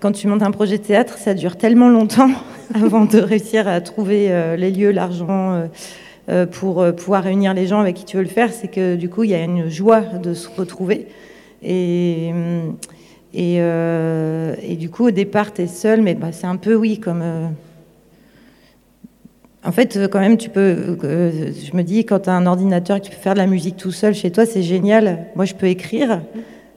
quand tu montes un projet de théâtre, ça dure tellement longtemps avant de réussir à trouver les lieux, l'argent, pour pouvoir réunir les gens avec qui tu veux le faire, c'est que du coup, il y a une joie de se retrouver. Et, et, et du coup, au départ, tu es seul, mais bah, c'est un peu, oui, comme en fait, euh, quand même, tu peux. Euh, je me dis, quand tu as un ordinateur et que tu peux faire de la musique tout seul chez toi, c'est génial. Moi, je peux écrire,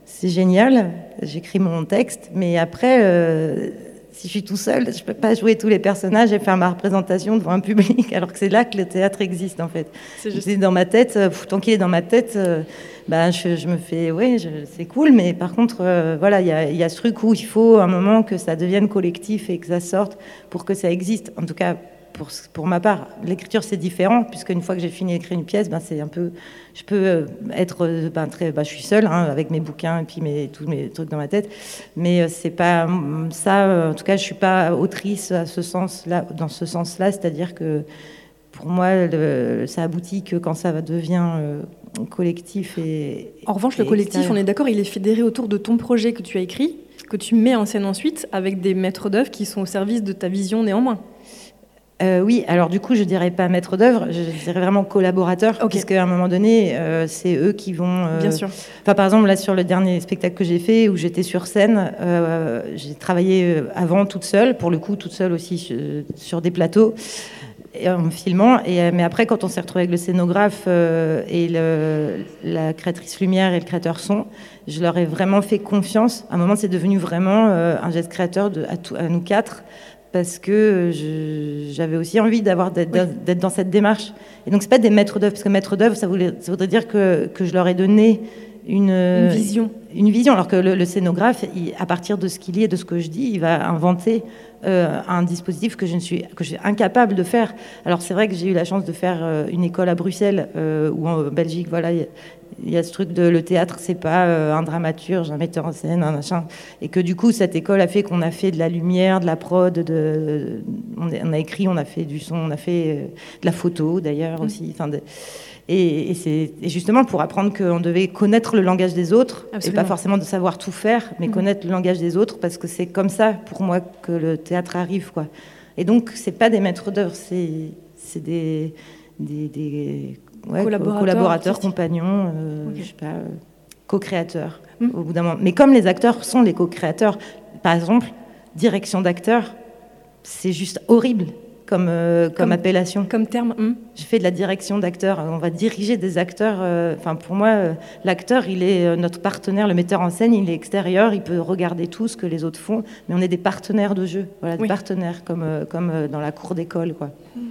c'est génial. J'écris mon texte, mais après, euh, si je suis tout seul, je peux pas jouer tous les personnages et faire ma représentation devant un public, alors que c'est là que le théâtre existe, en fait. C'est juste dans ma tête. tant qu'il est dans ma tête, bah, je, me fais, oui, c'est cool, mais par contre, voilà, il y, y a ce truc où il faut un moment que ça devienne collectif et que ça sorte pour que ça existe. En tout cas, pour, pour ma part. L'écriture, c'est différent, puisque une fois que j'ai fini d'écrire une pièce, ben, c'est un peu. Je peux euh, être. Euh, ben, très, ben, je suis seule, hein, avec mes bouquins et puis mes, tous mes trucs dans ma tête. Mais euh, c'est pas ça. En tout cas, je suis pas autrice à ce sens -là, dans ce sens-là. C'est-à-dire que pour moi, le, ça aboutit que quand ça devient collectif et. En revanche, le collectif, on est d'accord, il est fédéré autour de ton projet que tu as écrit, que tu mets en scène ensuite, avec des maîtres d'œuvre qui sont au service de ta vision néanmoins. Euh, oui, alors du coup, je dirais pas maître d'œuvre, je dirais vraiment collaborateur, okay. puisqu'à un moment donné, euh, c'est eux qui vont. Euh, Bien sûr. Enfin, par exemple, là, sur le dernier spectacle que j'ai fait, où j'étais sur scène, j'ai travaillé avant toute seule, pour le coup, toute seule aussi sur des plateaux, en filmant. Et, mais après, quand on s'est retrouvé avec le scénographe et le, la créatrice lumière et le créateur son, je leur ai vraiment fait confiance. À un moment, c'est devenu vraiment un geste créateur de, à, à nous quatre parce que j'avais aussi envie d'avoir d'être dans cette démarche. Et donc c'est pas des maîtres d'œuvre, parce que maître d'œuvre, ça, ça, voudrait dire que, que, je leur ai donné une, une vision. Une vision, alors que le, scénographe, à partir de ce qu'il est, de ce que je dis, il va inventer euh, un dispositif que je ne suis que je suis incapable de faire. Alors c'est vrai que j'ai eu la chance de faire euh, une école à Bruxelles euh, ou en Belgique, voilà, il y a ce truc de le théâtre, c'est pas un dramaturge, un metteur en scène, un machin. Et que du coup, cette école a fait qu'on a fait de la lumière, de la prod, de, on, a écrit, on a fait du son, on a fait de la photo d'ailleurs mmh. aussi. Enfin, et, c'est justement pour apprendre qu'on devait connaître le langage des autres et pas forcément de savoir tout faire, mais mmh. connaître le langage des autres parce que c'est comme ça pour moi que le théâtre arrive, quoi. Et donc, c'est pas des maîtres d'œuvre, c'est des, des, des collaborateurs, compagnons, euh, je sais pas, euh, co-créateurs, hmm. au bout d'un moment. Mais comme les acteurs sont les co-créateurs, par exemple, direction d'acteur, c'est juste horrible comme, euh, comme, appellation. Comme terme. Hmm. Je fais de la direction d'acteur. On va diriger des acteurs. Enfin, pour moi, l'acteur, il est notre partenaire. Le metteur en scène, il est extérieur. Il peut regarder tout ce que les autres font. Mais on est des partenaires de jeu. Voilà, des partenaires, comme, comme dans la cour d'école, quoi. Hmm.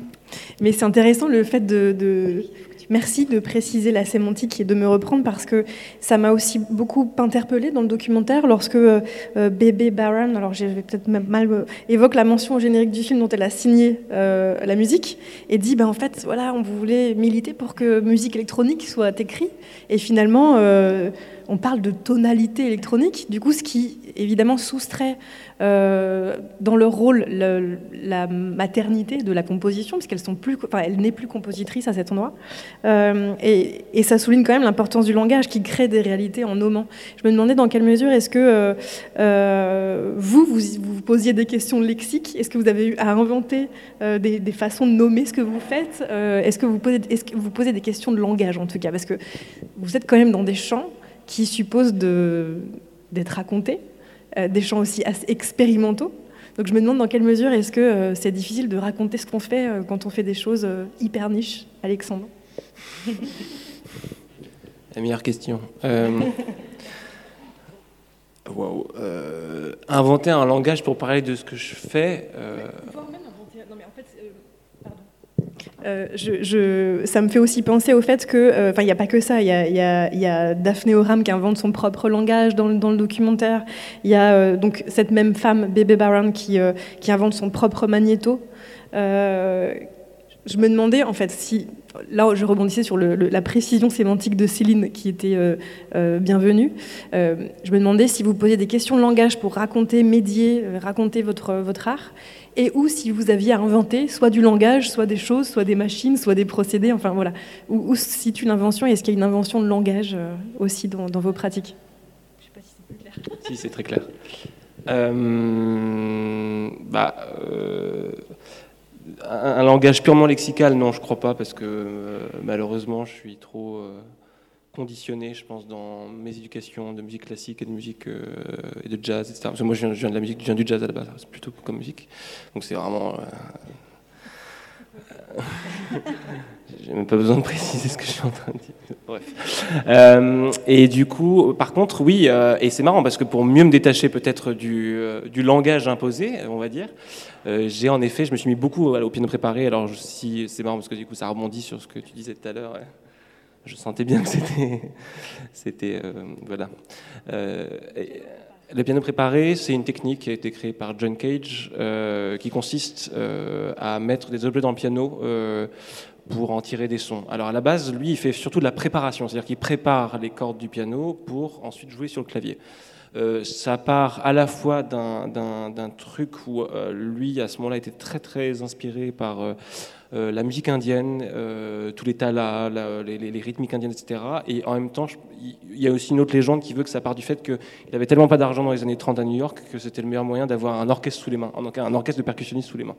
Mais c'est intéressant le fait de, Merci de préciser la sémantique et de me reprendre parce que ça m'a aussi beaucoup interpellée dans le documentaire lorsque euh, euh, Bébé Baron, alors j'ai peut-être mal, euh, évoque la mention au générique du film dont elle a signé la musique et dit ben en fait voilà on voulait militer pour que musique électronique soit écrite. Et finalement on parle de tonalité électronique, du coup, ce qui évidemment soustrait euh, dans leur rôle la maternité de la composition, plus, enfin, n'est plus compositrice à cet endroit. Euh, et, ça souligne quand même l'importance du langage qui crée des réalités en nommant. Je me demandais dans quelle mesure est-ce que euh, vous, vous, posiez des questions lexiques Est-ce que vous avez eu à inventer des, façons de nommer ce que vous faites Est-ce que, est-ce que vous posez des questions de langage en tout cas? Parce que vous êtes quand même dans des champs qui suppose d'être raconté, euh, des chants aussi assez expérimentaux. Donc je me demande dans quelle mesure est-ce que euh, c'est difficile de raconter ce qu'on fait euh, quand on fait des choses hyper niches, Alexandre? La meilleure question. Wow. inventer un langage pour parler de ce que je fais. Euh, je, ça me fait aussi penser au fait que, euh, enfin, il n'y a pas que ça. Il y a, Daphné Oram qui invente son propre langage dans, dans le documentaire. Il y a euh, donc cette même femme, Bébé Baron, qui, qui invente son propre magnéto. je me demandais, en fait, si. Là, je rebondissais sur la précision sémantique de Céline qui était bienvenue. je me demandais si vous posiez des questions de langage pour raconter, médier, raconter votre, votre art et ou si vous aviez à inventer soit du langage, soit des choses, soit des machines, soit des procédés, enfin voilà. Où, se situe l'invention et est-ce qu'il y a une invention de langage euh, aussi dans, vos pratiques? Je ne sais pas si c'est plus clair. Si, c'est très clair. Euh, bah, euh, un, langage purement lexical, non, je crois pas, parce que malheureusement, je suis trop conditionné, je pense, dans mes éducations de musique classique et de musique et de jazz, etc. Parce que moi, je viens, de la musique, je viens du jazz à la base, c'est plutôt comme musique. Donc c'est vraiment J'ai même pas besoin de préciser ce que je suis en train de dire. Bref. Euh, et du coup, par contre, oui, euh, et c'est marrant parce que pour mieux me détacher peut-être du, euh, langage imposé, on va dire, j'ai en effet, je me suis mis beaucoup au piano préparé. Alors, si c'est marrant parce que du coup, ça rebondit sur ce que tu disais tout à l'heure. Je sentais bien que c'était, c'était, voilà. Le piano préparé, c'est une technique qui a été créée par John Cage, euh, qui consiste euh, à mettre des objets dans le piano euh, pour en tirer des sons. Alors à la base, lui, il fait surtout de la préparation, c'est-à-dire qu'il prépare les cordes du piano pour ensuite jouer sur le clavier. ça part à la fois d'un truc où lui, à ce moment-là, était très très inspiré par la musique indienne, euh, tous les talas, les, rythmiques indiennes, etc. Et en même temps, il y a aussi une autre légende qui veut que ça part du fait qu'il n'avait tellement pas d'argent dans les années 30 à New York que c'était le meilleur moyen d'avoir un orchestre sous les mains, un orchestre de percussionnistes sous les mains.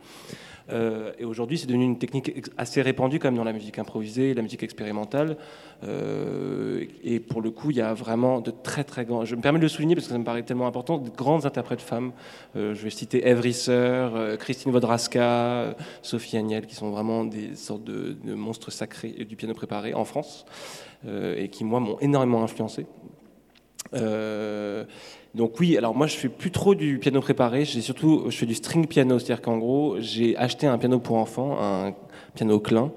Euh, et aujourd'hui, c'est devenu une technique assez répandue comme dans la musique improvisée, la musique expérimentale. Euh, et pour le coup, il y a vraiment de très très grands. Je me permets de le souligner parce que ça me paraît tellement important. De grandes interprètes femmes. Euh, je vais citer Eve Risser, Christine Vodraska, Sophie Agnel, qui sont vraiment des sortes de, de monstres sacrés du piano préparé en France et qui moi m'ont énormément influencé. Donc oui, alors moi je fais plus trop du piano préparé, j'ai surtout je fais du string piano, c'est-à-dire qu'en gros j'ai acheté un piano pour enfants, un piano Klein,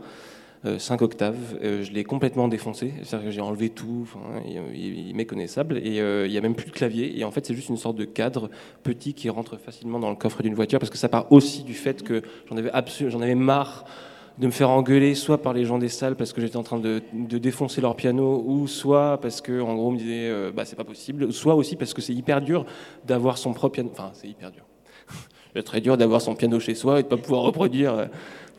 5 euh, octaves, euh, je l'ai complètement défoncé, c'est-à-dire que j'ai enlevé tout, il, est méconnaissable. Et euh, il n'y a même plus de clavier. Et en fait c'est juste une sorte de cadre petit qui rentre facilement dans le coffre d'une voiture parce que ça part aussi du fait que j'en avais j'en avais marre de me faire engueuler soit par les gens des salles parce que j'étais en train de, défoncer leur piano, ou soit parce que en gros on me disait euh, bah c'est pas possible, soit aussi parce que c'est hyper dur d'avoir son propre piano. Enfin c'est hyper dur. c'est très dur d'avoir son piano chez soi et de pas pouvoir reproduire. Euh,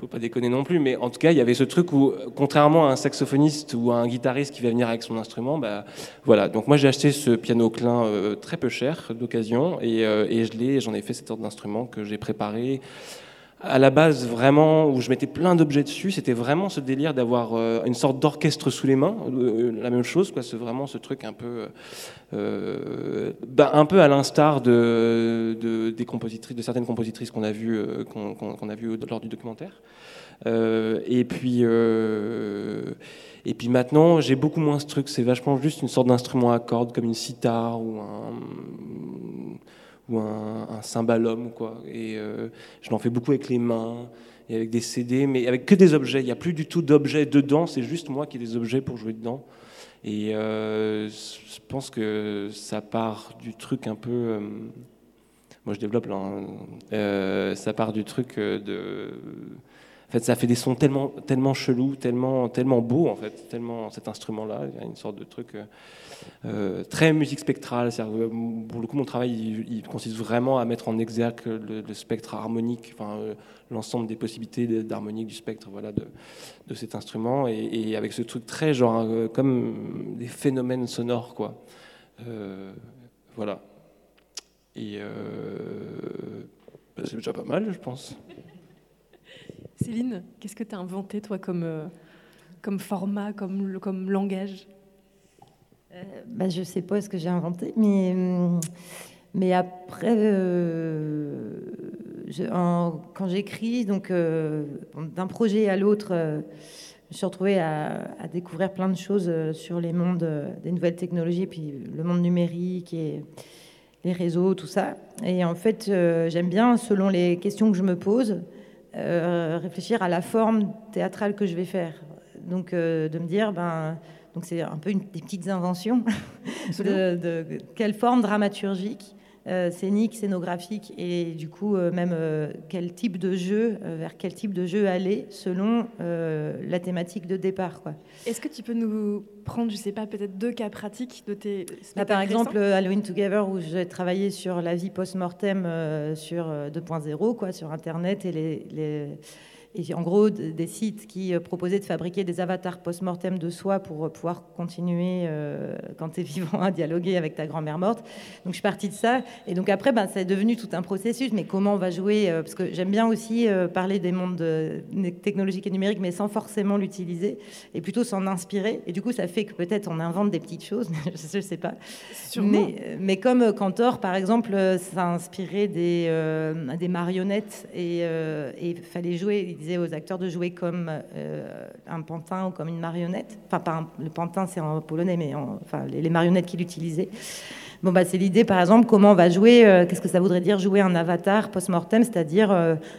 faut pas déconner non plus, mais en tout cas, il y avait ce truc où, contrairement à un saxophoniste ou à un guitariste qui va venir avec son instrument, bah, voilà. Donc moi, j'ai acheté ce piano Klein euh, très peu cher d'occasion et, et je l'ai, j'en ai fait cette sorte d'instrument que j'ai préparé à la base vraiment où je mettais plein d'objets dessus, c'était vraiment ce délire d'avoir euh, une sorte d'orchestre sous les mains, euh, la même chose, quoi. C'est vraiment ce truc un peu, euh, bah, un peu à l'instar de, des compositrices, de certaines compositrices qu'on a vues, lors du documentaire. et puis. Et puis maintenant, j'ai beaucoup moins ce truc. C'est vachement juste une sorte d'instrument à cordes, comme une sitar ou un, ou un, un cymbalum, quoi. Et euh, je l'en fais beaucoup avec les mains et avec des CD, mais avec que des objets. Il n'y a plus du tout d'objets dedans, c'est juste moi qui ai des objets pour jouer dedans. Et euh, je pense que ça part du truc un peu. Euh, moi, je développe là. Hein. ça part du truc de. En fait, ça fait des sons tellement, tellement chelous, tellement, tellement beaux, en fait, tellement cet instrument-là. Il y a une sorte de truc. Euh, très musique spectrale. Pour le coup, mon travail, il, consiste vraiment à mettre en exergue le, spectre harmonique, enfin, euh, l'ensemble des possibilités d'harmonique du spectre voilà, de, de cet instrument, et, avec ce truc très genre, euh, comme des phénomènes sonores, quoi. voilà. Et bah, c'est déjà pas mal, je pense. Céline, qu'est-ce que tu as inventé, toi, comme, comme format, comme, comme langage? Euh, bah, Je ne sais pas ce que j'ai inventé, mais, mais après, euh, quand j'écris, donc euh, d'un projet à l'autre, je me suis retrouvée à, découvrir plein de choses sur les mondes des nouvelles technologies, puis le monde numérique et les réseaux, tout ça. Et en fait, j'aime bien, selon les questions que je me pose, réfléchir à la forme théâtrale que je vais faire. Donc, de me dire, ben donc c'est un peu une, des petites inventions de, quelle forme dramaturgique, euh, scénique, scénographique et du coup euh, même euh, quel type de jeu, vers quel type de jeu aller selon la thématique de départ. Est-ce que tu peux nous prendre, je sais pas, peut-être deux cas pratiques de tes bah, Par exemple, Halloween Together où j'ai travaillé sur la vie post-mortem sur 2.0, quoi, sur Internet et les et en gros des sites qui proposaient de fabriquer des avatars post-mortem de soi pour pouvoir continuer quand tu es vivant à dialoguer avec ta grand-mère morte. Donc je suis partie de ça. Et donc après, ben, ça est devenu tout un processus. Mais comment on va jouer Parce que j'aime bien aussi parler des mondes technologiques et numériques, mais sans forcément l'utiliser, et plutôt s'en inspirer. Et du coup, ça fait que peut-être on invente des petites choses, je ne sais pas. Mais, mais, comme Cantor, par exemple, ça a inspiré des, euh, des marionnettes et il fallait jouer, disait aux acteurs de jouer comme euh, un pantin ou comme une marionnette. Enfin, pas le pantin, c'est en polonais, mais enfin, les, marionnettes qu'il utilisait. Bon, bah, c'est l'idée, par exemple, comment on va jouer, euh, qu'est-ce que ça voudrait dire jouer un avatar post-mortem, c'est-à-dire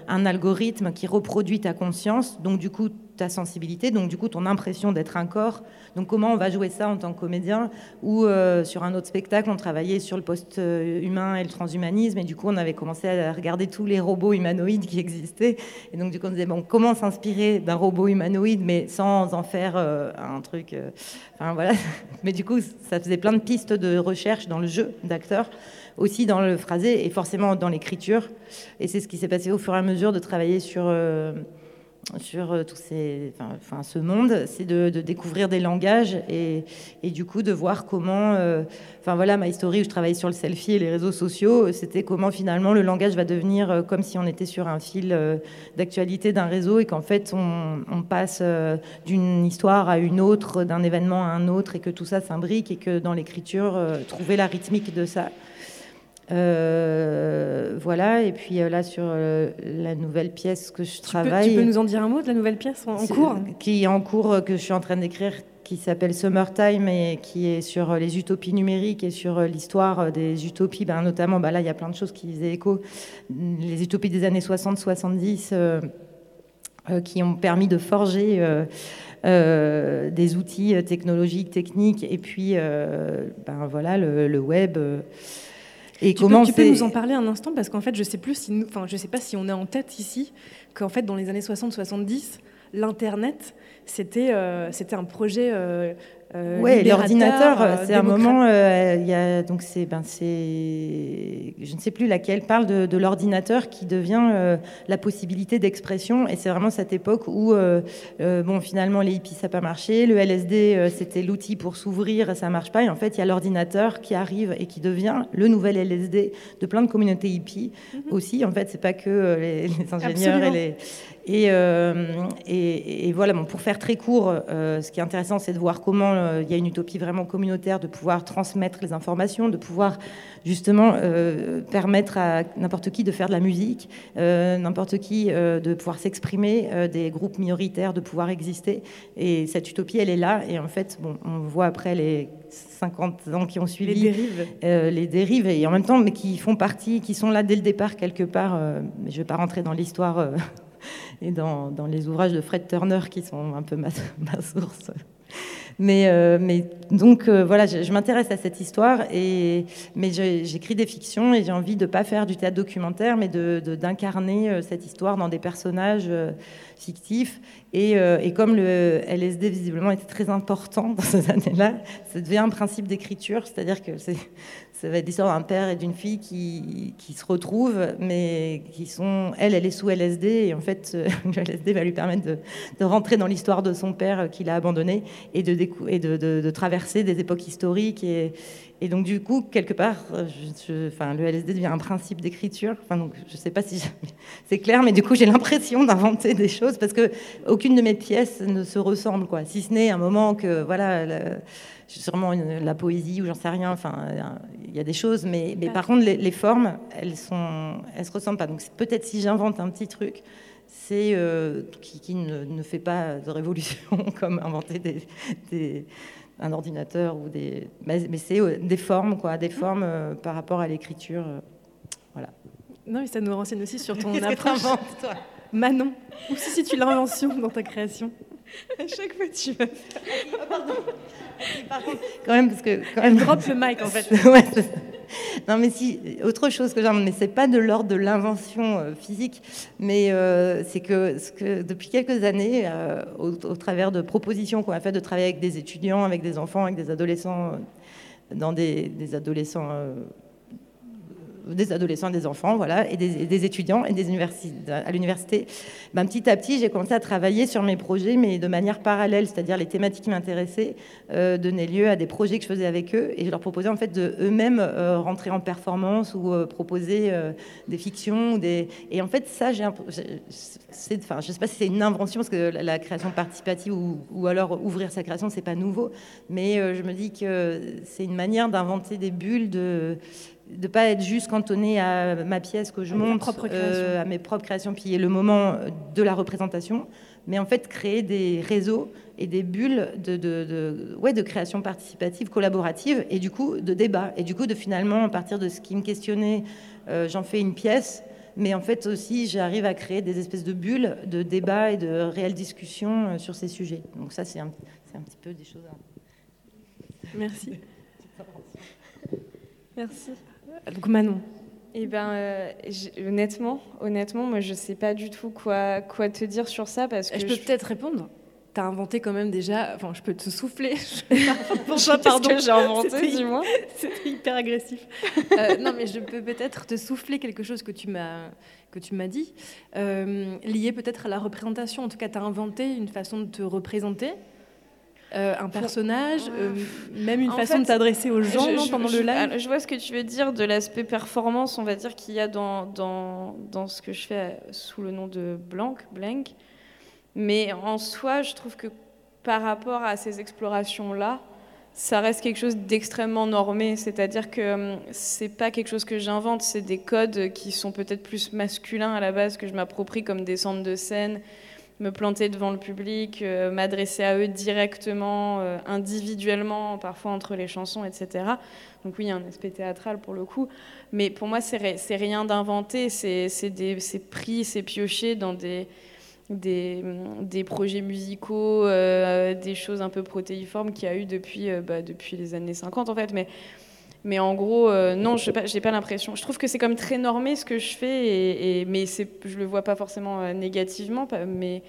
un algorithme qui reproduit ta conscience, donc du coup ta sensibilité, donc du coup ton impression d'être un corps. Donc comment on va jouer ça en tant que comédien Ou euh, sur un autre spectacle, on travaillait sur le post-humain et le transhumanisme, et du coup on avait commencé à regarder tous les robots humanoïdes qui existaient. Et donc du coup on disait, bon, comment s'inspirer d'un robot humanoïde, mais sans en faire euh, un truc... Euh, enfin voilà. Mais du coup ça faisait plein de pistes de recherche dans le jeu d'acteurs aussi dans le phrasé et forcément dans l'écriture. Et c'est ce qui s'est passé au fur et à mesure de travailler sur sur euh, tous ces, ce monde, c'est de, découvrir des langages et, et, du coup de voir comment, euh, enfin voilà, ma story où je travaillais sur le selfie et les réseaux sociaux, c'était comment finalement le langage va devenir euh, comme si on était sur un fil d'actualité d'un réseau et qu'en fait on passe d'une histoire à une autre, d'un événement à un autre et que tout ça s'imbrique et que dans l'écriture, trouver la rythmique de ça. Euh, voilà, et puis euh, là sur euh, la nouvelle pièce que je travaille. tu peux nous en dire un mot de la nouvelle pièce en, cours Qui est en cours, que je suis en train d'écrire, qui s'appelle Summertime et qui est sur les utopies numériques et sur l'histoire des utopies, ben, notamment, ben, là il y a plein de choses qui faisaient écho, les utopies des années 60-70 qui ont permis de forger. des outils technologiques, techniques, et puis ben, voilà, le, le web. Et tu comment peux, tu peux nous en parler un instant parce qu'en fait, je sais plus si, enfin, je sais pas si on est en tête ici qu'en fait, dans les années 60-70, l'internet, c'était, euh, c'était un projet euh, euh, oui, l'ordinateur, euh, c'est un moment, euh, il y a, donc c'est, ben c'est, je ne sais plus laquelle parle de, l'ordinateur qui devient la possibilité d'expression, et c'est vraiment cette époque où, bon, finalement, les hippies ça n'a pas marché, le LSD c'était l'outil pour s'ouvrir, ça marche pas, et en fait il y a l'ordinateur qui arrive et qui devient le nouvel LSD de plein de communautés hippies mhm. aussi. En fait, c'est pas que les, ingénieurs et les et, et, et, voilà, bon, pour faire très court, ce qui est intéressant, c'est de voir comment euh, il y a une utopie vraiment communautaire de pouvoir transmettre les informations, de pouvoir justement euh, permettre à n'importe qui de faire de la musique, euh, n'importe qui de pouvoir s'exprimer, des groupes minoritaires de pouvoir exister. Et cette utopie, elle est là. Et en fait, bon, on voit après les 50 ans qui ont suivi les dérives, les dérives et en même temps, mais qui font partie, qui sont là dès le départ quelque part. mais je ne vais pas rentrer dans l'histoire et dans, dans, les ouvrages de Fred Turner qui sont un peu ma, ma source mais, euh, mais donc euh, voilà, je, m'intéresse à cette histoire, et, mais j'écris des fictions et j'ai envie de ne pas faire du théâtre documentaire, mais d'incarner de, euh, cette histoire dans des personnages fictifs. Et, et, comme le LSD visiblement était très important dans ces années-là, ça devient un principe d'écriture, c'est-à-dire que c'est ça va être l'histoire d'un père et d'une fille qui, qui, se retrouvent, mais qui sont. Elle, elle est sous LSD, et en fait, le LSD va lui permettre de, de rentrer dans l'histoire de son père qu'il a abandonné et, de, et de, de, traverser des époques historiques. Et, et, donc, du coup, quelque part, je, enfin, le LSD devient un principe d'écriture. Enfin, je ne sais pas si c'est clair, mais du coup, j'ai l'impression d'inventer des choses parce que aucune de mes pièces ne se ressemble, quoi. Si ce n'est un moment que, voilà sûrement la poésie ou j'en sais rien. Enfin, il y a des choses, mais, mais par contre, les, formes, elles sont, elles se ressemblent pas. Donc peut-être si j'invente un petit truc, c'est euh, qui, ne, ne, fait pas de révolution comme inventer des, un ordinateur ou des, mais, c'est euh, des formes, quoi, des formes euh, par rapport à l'écriture, voilà. Non, mais ça nous renseigne aussi sur ton approche. Que toi? Manon, où se situe l'invention dans ta création? À chaque fois, tu vas. Ah, pardon. quand même, parce que. Quand même... Drop le mic, en fait. non, mais si, autre chose que j'aime, mais c'est pas de l'ordre de l'invention euh, physique, mais euh, c'est que, ce que depuis quelques années, euh, au, travers de propositions qu'on a fait de travailler avec des étudiants, avec des enfants, avec des adolescents, dans des, des adolescents des adolescents, des enfants, voilà, et des, étudiants et des universités, à l'université. Ben, petit à petit, j'ai commencé à travailler sur mes projets, mais de manière parallèle, c'est-à-dire les thématiques qui m'intéressaient euh, donnaient lieu à des projets que je faisais avec eux, et je leur proposais en fait de eux-mêmes euh, rentrer en performance ou euh, proposer des fictions, et en fait ça, j'ai, enfin, je sais pas si c'est une invention parce que la, création participative ou, ou, alors ouvrir sa création, c'est pas nouveau, mais je me dis que c'est une manière d'inventer des bulles de de pas être juste cantonné à ma pièce que je monte, euh, à mes propres créations, puis le moment de la représentation, mais en fait créer des réseaux et des bulles de, de, ouais, de création participative, collaborative, et du coup de débat, et du coup de finalement, à partir de ce qui me questionnait, euh, j'en fais une pièce, mais en fait aussi j'arrive à créer des espèces de bulles de débat et de réelles discussions euh, sur ces sujets. Donc ça c'est un, un petit peu des choses à... Merci. Merci. Donc Manon. Eh ben, euh, honnêtement, honnêtement, moi, je sais pas du tout quoi, quoi te dire sur ça parce que je peux peut-être répondre. T'as inventé quand même déjà. Enfin, je peux te souffler. Pourquoi, pardon j'ai inventé, dis-moi. C'était hyper agressif. Euh, non, mais je peux peut-être te souffler quelque chose que tu m'as que tu m'as dit, euh, lié peut-être à la représentation. En tout cas, tu as inventé une façon de te représenter euh, un personnage, euh, même une façon de t'adresser aux gens pendant le live Je vois ce que tu veux dire de l'aspect performance, on va dire, qu'il y a dans, dans, dans, ce que je fais sous le nom de Blanc, Blank. Mais en soi, je trouve que par rapport à ces explorations-là, ça reste quelque chose d'extrêmement normé. C'est-à-dire que hum, c'est pas quelque chose que j'invente, c'est des codes qui sont peut-être plus masculins à la base, que je m'approprie comme des centres de scène me planter devant le public, euh, m'adresser à eux directement, euh, individuellement, parfois entre les chansons, etc. Donc oui, il y a un aspect théâtral pour le coup. Mais pour moi, c'est rien d'inventé, c'est pris, c'est pioché dans des, projets musicaux, euh, des choses un peu protéiformes qu'il y a eu depuis, bah, depuis les années 50 en fait. Mais mais en gros, euh, non, je n'ai pas l'impression. Je trouve que c'est comme très normé ce que je fais, et, mais je le vois pas forcément euh, négativement. Mais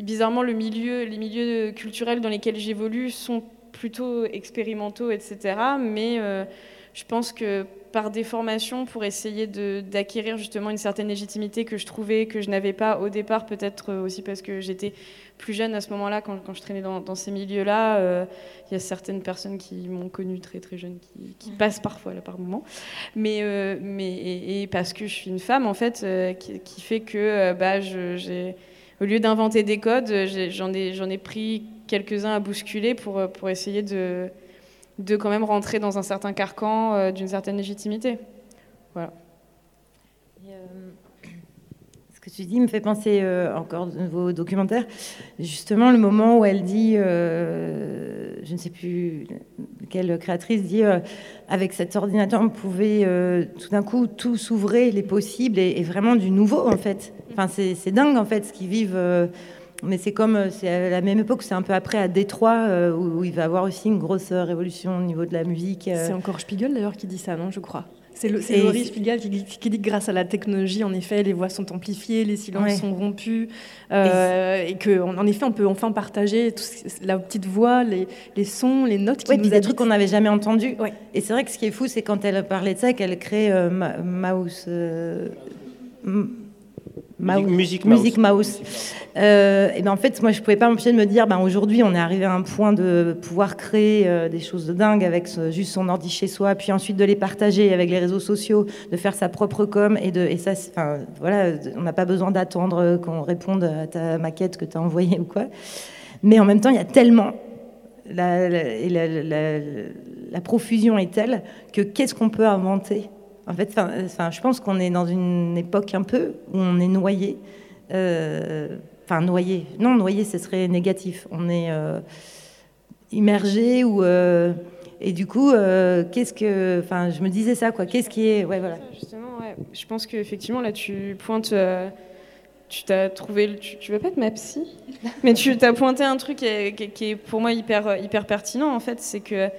bizarrement, milieu, les milieux culturels dans lesquels j'évolue sont plutôt expérimentaux, etc. Mais euh, je pense que par déformation, pour essayer d'acquérir justement une certaine légitimité que je trouvais que je n'avais pas au départ, peut-être aussi parce que j'étais plus jeune à ce moment-là, quand, je traînais dans, ces milieux-là, euh, il y a certaines personnes qui m'ont connue très très jeune, qui, passent parfois là par moment, mais, euh, mais et, parce que je suis une femme en fait, euh, qui, fait que bah, j'ai au lieu d'inventer des codes, j'en ai, ai pris quelques-uns à bousculer pour, pour essayer de, de quand même rentrer dans un certain carcan d'une certaine légitimité. Voilà que tu dis me fait penser euh, encore de nouveau documentaire. Justement, le moment où elle dit, euh, je ne sais plus quelle créatrice dit, euh, avec cet ordinateur, on pouvait tout d'un coup tout s'ouvrir, les possibles, et, vraiment du nouveau en fait. Enfin, c'est dingue en fait ce qu'ils vivent. Mais c'est comme, c'est à la même époque, c'est un peu après à Détroit, où, où, il va y avoir aussi une grosse révolution au niveau de la musique. C'est encore Spiegel d'ailleurs qui dit ça, non, je crois. C'est Laurie Spiegel qui, qui, dit que grâce à la technologie, en effet, les voix sont amplifiées, les silences sont rompus, euh, et, qu'en en effet, on peut enfin partager la petite voix, les, les, sons, les notes qui nous des trucs qu'on n'avait jamais entendus. Et c'est vrai que ce qui est fou, c'est quand elle parlait de ça, qu'elle crée euh, Mouse. Euh, Musique, Musique Mouse. Euh, et ben en fait, moi, je pouvais pas m'empêcher de me dire, ben aujourd'hui, on est arrivé à un point de pouvoir créer euh, des choses de dingue avec juste son ordi chez soi, puis ensuite de les partager avec les réseaux sociaux, de faire sa propre com et de et ça, enfin voilà, on n'a pas besoin d'attendre qu'on réponde à ta maquette que tu as envoyée ou quoi. Mais en même temps, il y a tellement la, la, la profusion est telle que qu'est-ce qu'on peut inventer en fait, je pense qu'on est dans une époque un peu où on est noyé. Euh, enfin, noyé. Non, noyé, ce serait négatif. On est euh, immergé ou. Euh, et du coup, qu'est-ce que. Enfin, je me disais ça, quoi. Qu'est-ce qui est. Ouais, voilà. Justement, ouais. Je pense qu'effectivement, là, tu pointes. tu t'as trouvé. Tu, tu veux pas être ma psy? Mais tu t'as pointé un truc qui est, qui est, pour moi hyper, hyper pertinent, en fait. C'est que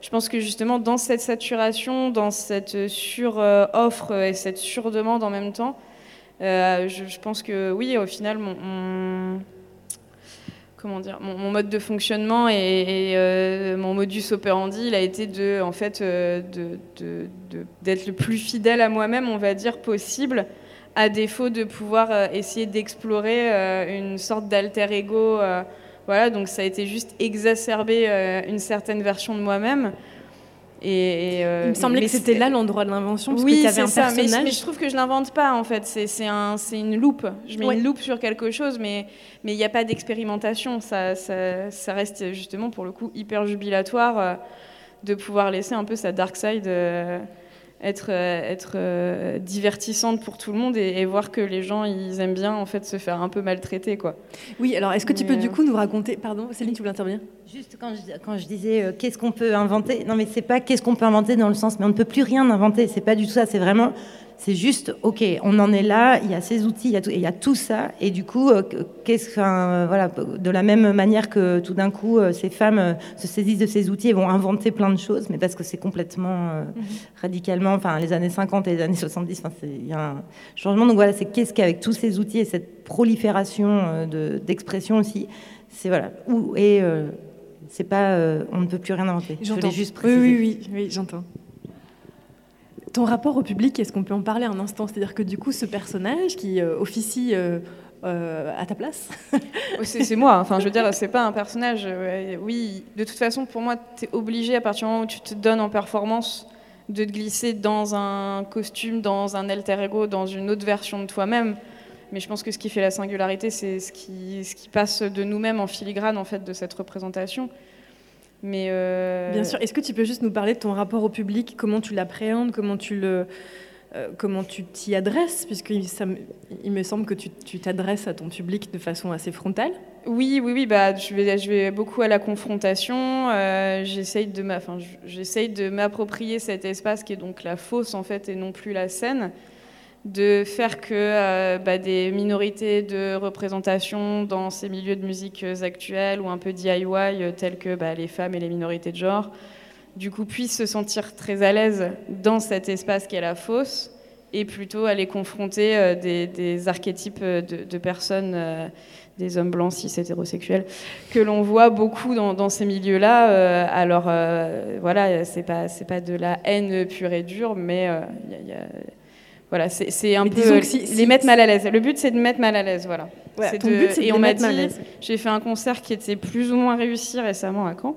je pense que justement, dans cette saturation, dans cette sur-offre et cette sur-demande en même temps, euh, je, pense que oui, au final, comment dire, mon, mode de fonctionnement et, euh, mon modus operandi, il a été de, en fait, euh, d'être le plus fidèle à moi-même, on va dire, possible, à défaut de pouvoir essayer d'explorer une sorte d'alter ego. Voilà, donc ça a été juste exacerber une certaine version de moi-même. Et, euh, il me semblait que c'était là l'endroit de l'invention, parce oui, que tu un ça, personnage. Mais, je trouve que je l'invente pas, en fait. C'est un, une loupe. Je mets une loupe sur quelque chose, mais il n'y a pas d'expérimentation. Ça, ça, ça, reste justement, pour le coup, hyper jubilatoire euh, de pouvoir laisser un peu sa dark side... Euh, être, euh, être euh, divertissante pour tout le monde et, voir que les gens ils aiment bien en fait se faire un peu maltraiter quoi. Oui, alors est-ce que tu peux du euh, coup nous raconter Pardon, Céline, tu voulais intervenir? Juste quand je, quand je disais qu'est-ce qu'on peut inventer? Non, mais c'est pas qu'est-ce qu'on peut inventer dans le sens, mais on ne peut plus rien inventer. C'est pas du tout ça. C'est vraiment c'est juste, ok, on en est là, il y a ces outils, il y a tout, il y a tout ça, et du coup, euh, qu'est-ce, voilà, de la même manière que tout d'un coup, euh, ces femmes euh, se saisissent de ces outils et vont inventer plein de choses, mais parce que c'est complètement mhm. radicalement, enfin, les années 50 et les années 70, il y a un changement. Donc voilà, c'est qu'est-ce qu'avec tous ces outils et cette prolifération d'expression aussi, c'est voilà, où et c'est pas, on ne peut plus rien inventer. J'entends. juste Oui, oui, oui, oui j'entends. Ton rapport au public, est-ce qu'on peut en parler un instant? C'est-à-dire que du coup, ce personnage qui euh, officie euh, euh, à ta place C'est moi, enfin je veux dire, c'est pas un personnage. oui, de toute façon, pour moi, tu es obligé à partir du moment où tu te donnes en performance de te glisser dans un costume, dans un alter ego, dans une autre version de toi-même. Mais je pense que ce qui fait la singularité, c'est ce qui, ce qui passe de nous-mêmes en filigrane en fait de cette représentation. Mais euh, Bien sûr. Est-ce que tu peux juste nous parler de ton rapport au public? Comment tu l'appréhendes? Comment tu le euh, comment tu t'y adresses, puisqu'il il me semble que tu t'adresses à ton public de façon assez frontale. Oui, oui, oui. Bah, je vais, je vais beaucoup à la confrontation. Euh, j'essaye de, de m'approprier cet espace qui est donc la fosse en fait et non plus la scène de faire que euh, bah, des minorités de représentation dans ces milieux de musique actuels ou un peu DIY, euh, tels que bah, les femmes et les minorités de genre, du coup puissent se sentir très à l'aise dans cet espace qu'est la fosse et plutôt aller confronter euh, des, archétypes de, personnes, des hommes blancs cis hétérosexuels, que l'on voit beaucoup dans, ces milieux-là. alors voilà, c'est pas, pas de la haine pure et dure, mais il y a voilà, c'est un peu les mettre mal à l'aise. Le but, c'est de mettre mal à l'aise, voilà. et on m'a dit, j'ai fait un concert qui était plus ou moins réussi récemment à Caen.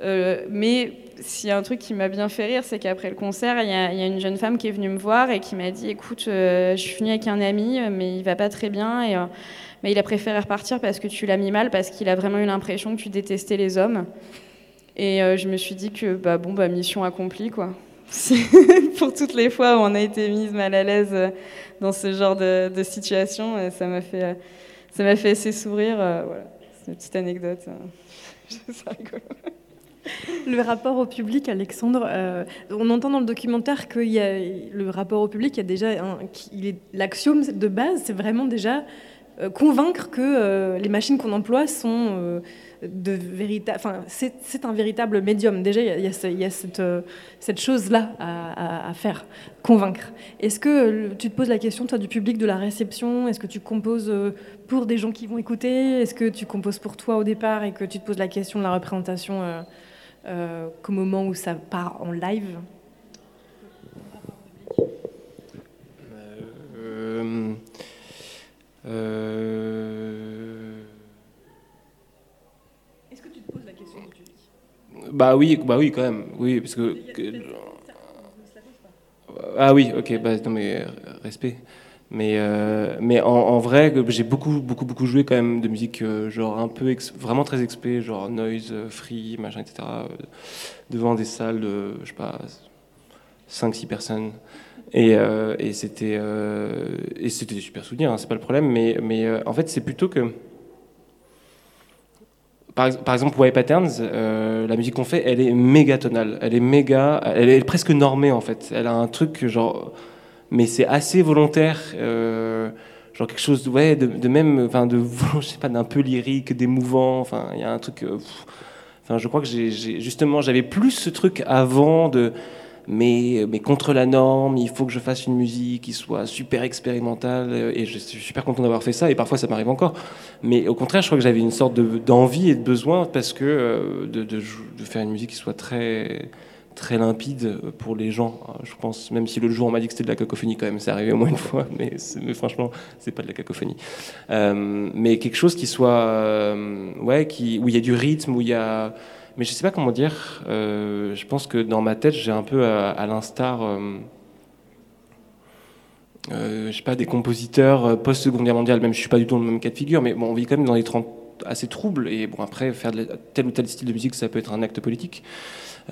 Euh, mais s'il y a un truc qui m'a bien fait rire, c'est qu'après le concert, il y, a une jeune femme qui est venue me voir et qui m'a dit Écoute, euh, je suis venue avec un ami, mais il va pas très bien. Et, euh, mais il a préféré repartir parce que tu l'as mis mal, parce qu'il a vraiment eu l'impression que tu détestais les hommes. Et je me suis dit que, bah, bon, bah, mission accomplie, quoi. pour toutes les fois où on a été mise mal à l'aise euh, dans ce genre de, situation. Euh, ça m'a fait, euh, ça m'a fait assez sourire. Voilà, c'est une petite anecdote. Le rapport au public, Alexandre, on entend dans le documentaire que le rapport au public, il y a déjà l'axiome de base, c'est vraiment déjà convaincre que les machines qu'on emploie sont c'est un véritable médium. Déjà, il y a, euh, cette chose-là à, à, faire, convaincre. Est-ce que tu te poses la question, toi, du public, de la réception? Est-ce que tu composes euh, pour des gens qui vont écouter? Est-ce que tu composes pour toi au départ et que tu te poses la question de la représentation euh, qu'au moment où ça part en live? Bah oui, bah oui, quand même. Oui, parce que. Ah oui, ok, bah, non, mais respect. Mais, euh, mais en, vrai, j'ai beaucoup, beaucoup, beaucoup joué quand même de musique, euh, genre un peu, vraiment très expé, genre noise, euh, free, machin, etc. devant des salles de, je sais pas, 5-6 personnes. Et, et c'était et c'était des super souvenirs, hein, c'est pas le problème. Mais, mais en fait, c'est plutôt que par, exemple, White Patterns, euh, la musique qu'on fait, elle est méga tonale. Elle est méga. Elle est presque normée, en fait. Elle a un truc, genre. Mais c'est assez volontaire. Euh, genre quelque chose ouais, de, même. Enfin, de. Je sais pas, d'un peu lyrique, d'émouvant. Enfin, il y a un truc. Euh, enfin, je crois que j'ai. Justement, j'avais plus ce truc avant de mais, contre la norme, il faut que je fasse une musique qui soit super expérimentale, et je suis super content d'avoir fait ça, et parfois ça m'arrive encore. Mais au contraire, je crois que j'avais une sorte d'envie et de besoin, parce que euh, de, faire une musique qui soit très très limpide pour les gens. Je pense, même si le jour on m'a dit que c'était de la cacophonie quand même, c'est arrivé au moins une fois, mais, mais franchement, c'est pas de la cacophonie. Euh, mais quelque chose qui soit, euh, ouais, où il y a du rythme, où il y a, mais je sais pas comment dire. Euh, je pense que dans ma tête, j'ai un peu à, l'instar. Euh, euh, je sais pas, des compositeurs post-seconde guerre mondiale, même je suis pas du tout dans le même cas de figure, mais bon, on vit quand même dans des 30 assez troubles, et bon, après, faire tel ou tel style de musique, ça peut être un acte politique.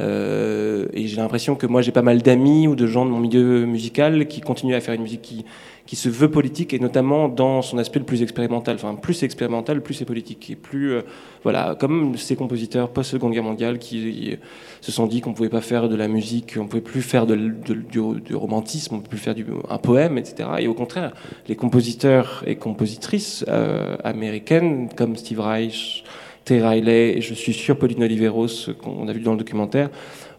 Euh, et j'ai l'impression que moi j'ai pas mal d'amis ou de gens de mon milieu musical qui continuent à faire une musique qui, qui se veut politique et notamment dans son aspect le plus expérimental. Enfin, plus c'est expérimental, plus c'est politique. Et plus, euh, voilà, comme ces compositeurs post-seconde guerre mondiale qui se sont dit qu'on pouvait pas faire de la musique, on pouvait plus faire du, romantisme, on pouvait plus faire du, un poème, etc. Et au contraire, les compositeurs et compositrices euh, américaines comme Steve Reich, Terry Riley, et je suis sûr Pauline Oliveros, qu'on a vu dans le documentaire.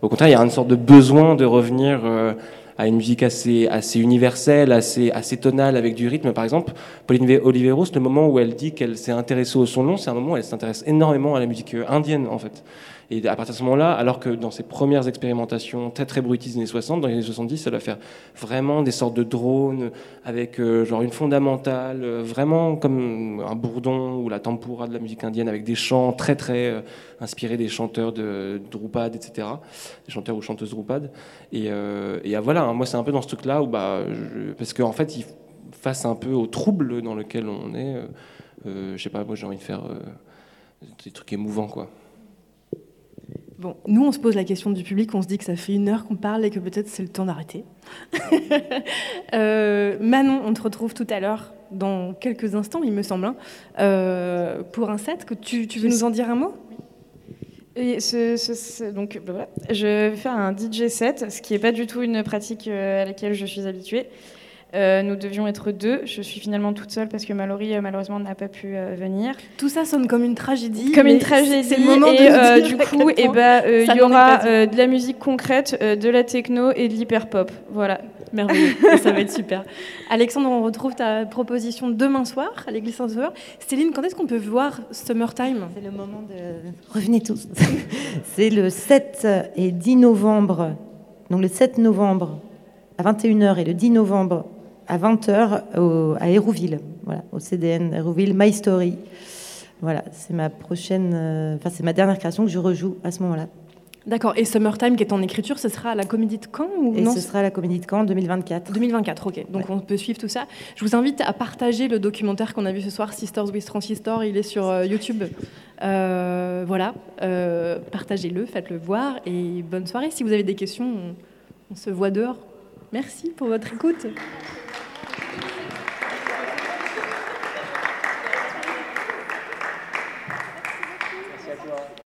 Au contraire, il y a une sorte de besoin de revenir euh, à une musique assez, assez universelle, assez, assez tonale, avec du rythme. Par exemple, Pauline Oliveros, le moment où elle dit qu'elle s'est intéressée au son long, c'est un moment où elle s'intéresse énormément à la musique euh, indienne, en fait. Et à partir de ce moment-là, alors que dans ses premières expérimentations très très bruitistes des années 60, dans les années 70, ça doit faire vraiment des sortes de drones avec euh, genre une fondamentale, euh, vraiment comme un bourdon ou la tempura de la musique indienne avec des chants très très euh, inspirés des chanteurs de Drupad, etc. Des chanteurs ou chanteuses Drupad. Et, ah, voilà, hein, moi c'est un peu dans ce truc-là où bah, parce qu'en fait, face un peu au trouble dans lequel on est, je sais pas, moi j'ai envie de faire des trucs émouvants quoi. Bon, nous, on se pose la question du public, on se dit que ça fait une heure qu'on parle et que peut-être c'est le temps d'arrêter. euh, Manon, on te retrouve tout à l'heure, dans quelques instants, il me semble, hein, euh, pour un set. Que tu, tu veux nous en dire un mot? Et ce, ce, donc, bah voilà. Je vais faire un DJ set, ce qui n'est pas du tout une pratique euh, à laquelle je suis habituée. Euh, nous devions être deux. Je suis finalement toute seule parce que Mallory, euh, malheureusement, n'a pas pu euh, venir. Tout ça sonne comme une tragédie. Comme une tragédie. C'est le moment et du coup, eh ben, il y aura de la musique concrète, de la techno et de l'hyper pop. Voilà. Merveilleux. ça va être super. Alexandre, on retrouve ta proposition demain soir à l'église Saint-Sauveur. Céline, quand est-ce qu'on peut voir Summertime? C'est le moment de. Revenez tous. C'est le 7 et 10 novembre. Donc le 7 novembre à 21h et le 10 novembre à 20h à Hérouville, voilà, au CDN Hérouville, My Story. Voilà, c'est ma prochaine, euh, enfin c'est ma dernière création que je rejoue à ce moment-là. D'accord. Et Summertime, qui est en écriture, ce sera à la Comédie de Caen ou Et non ce sera à la Comédie de Caen 2024. 2024, ok. Donc on peut suivre tout ça. Je vous invite à partager le documentaire qu'on a vu ce soir, Sisters with Transistor. Il est sur euh, YouTube. Euh, voilà. Partagez-le, faites-le voir et bonne soirée. Si vous avez des questions, on se voit dehors. Merci pour votre écoute.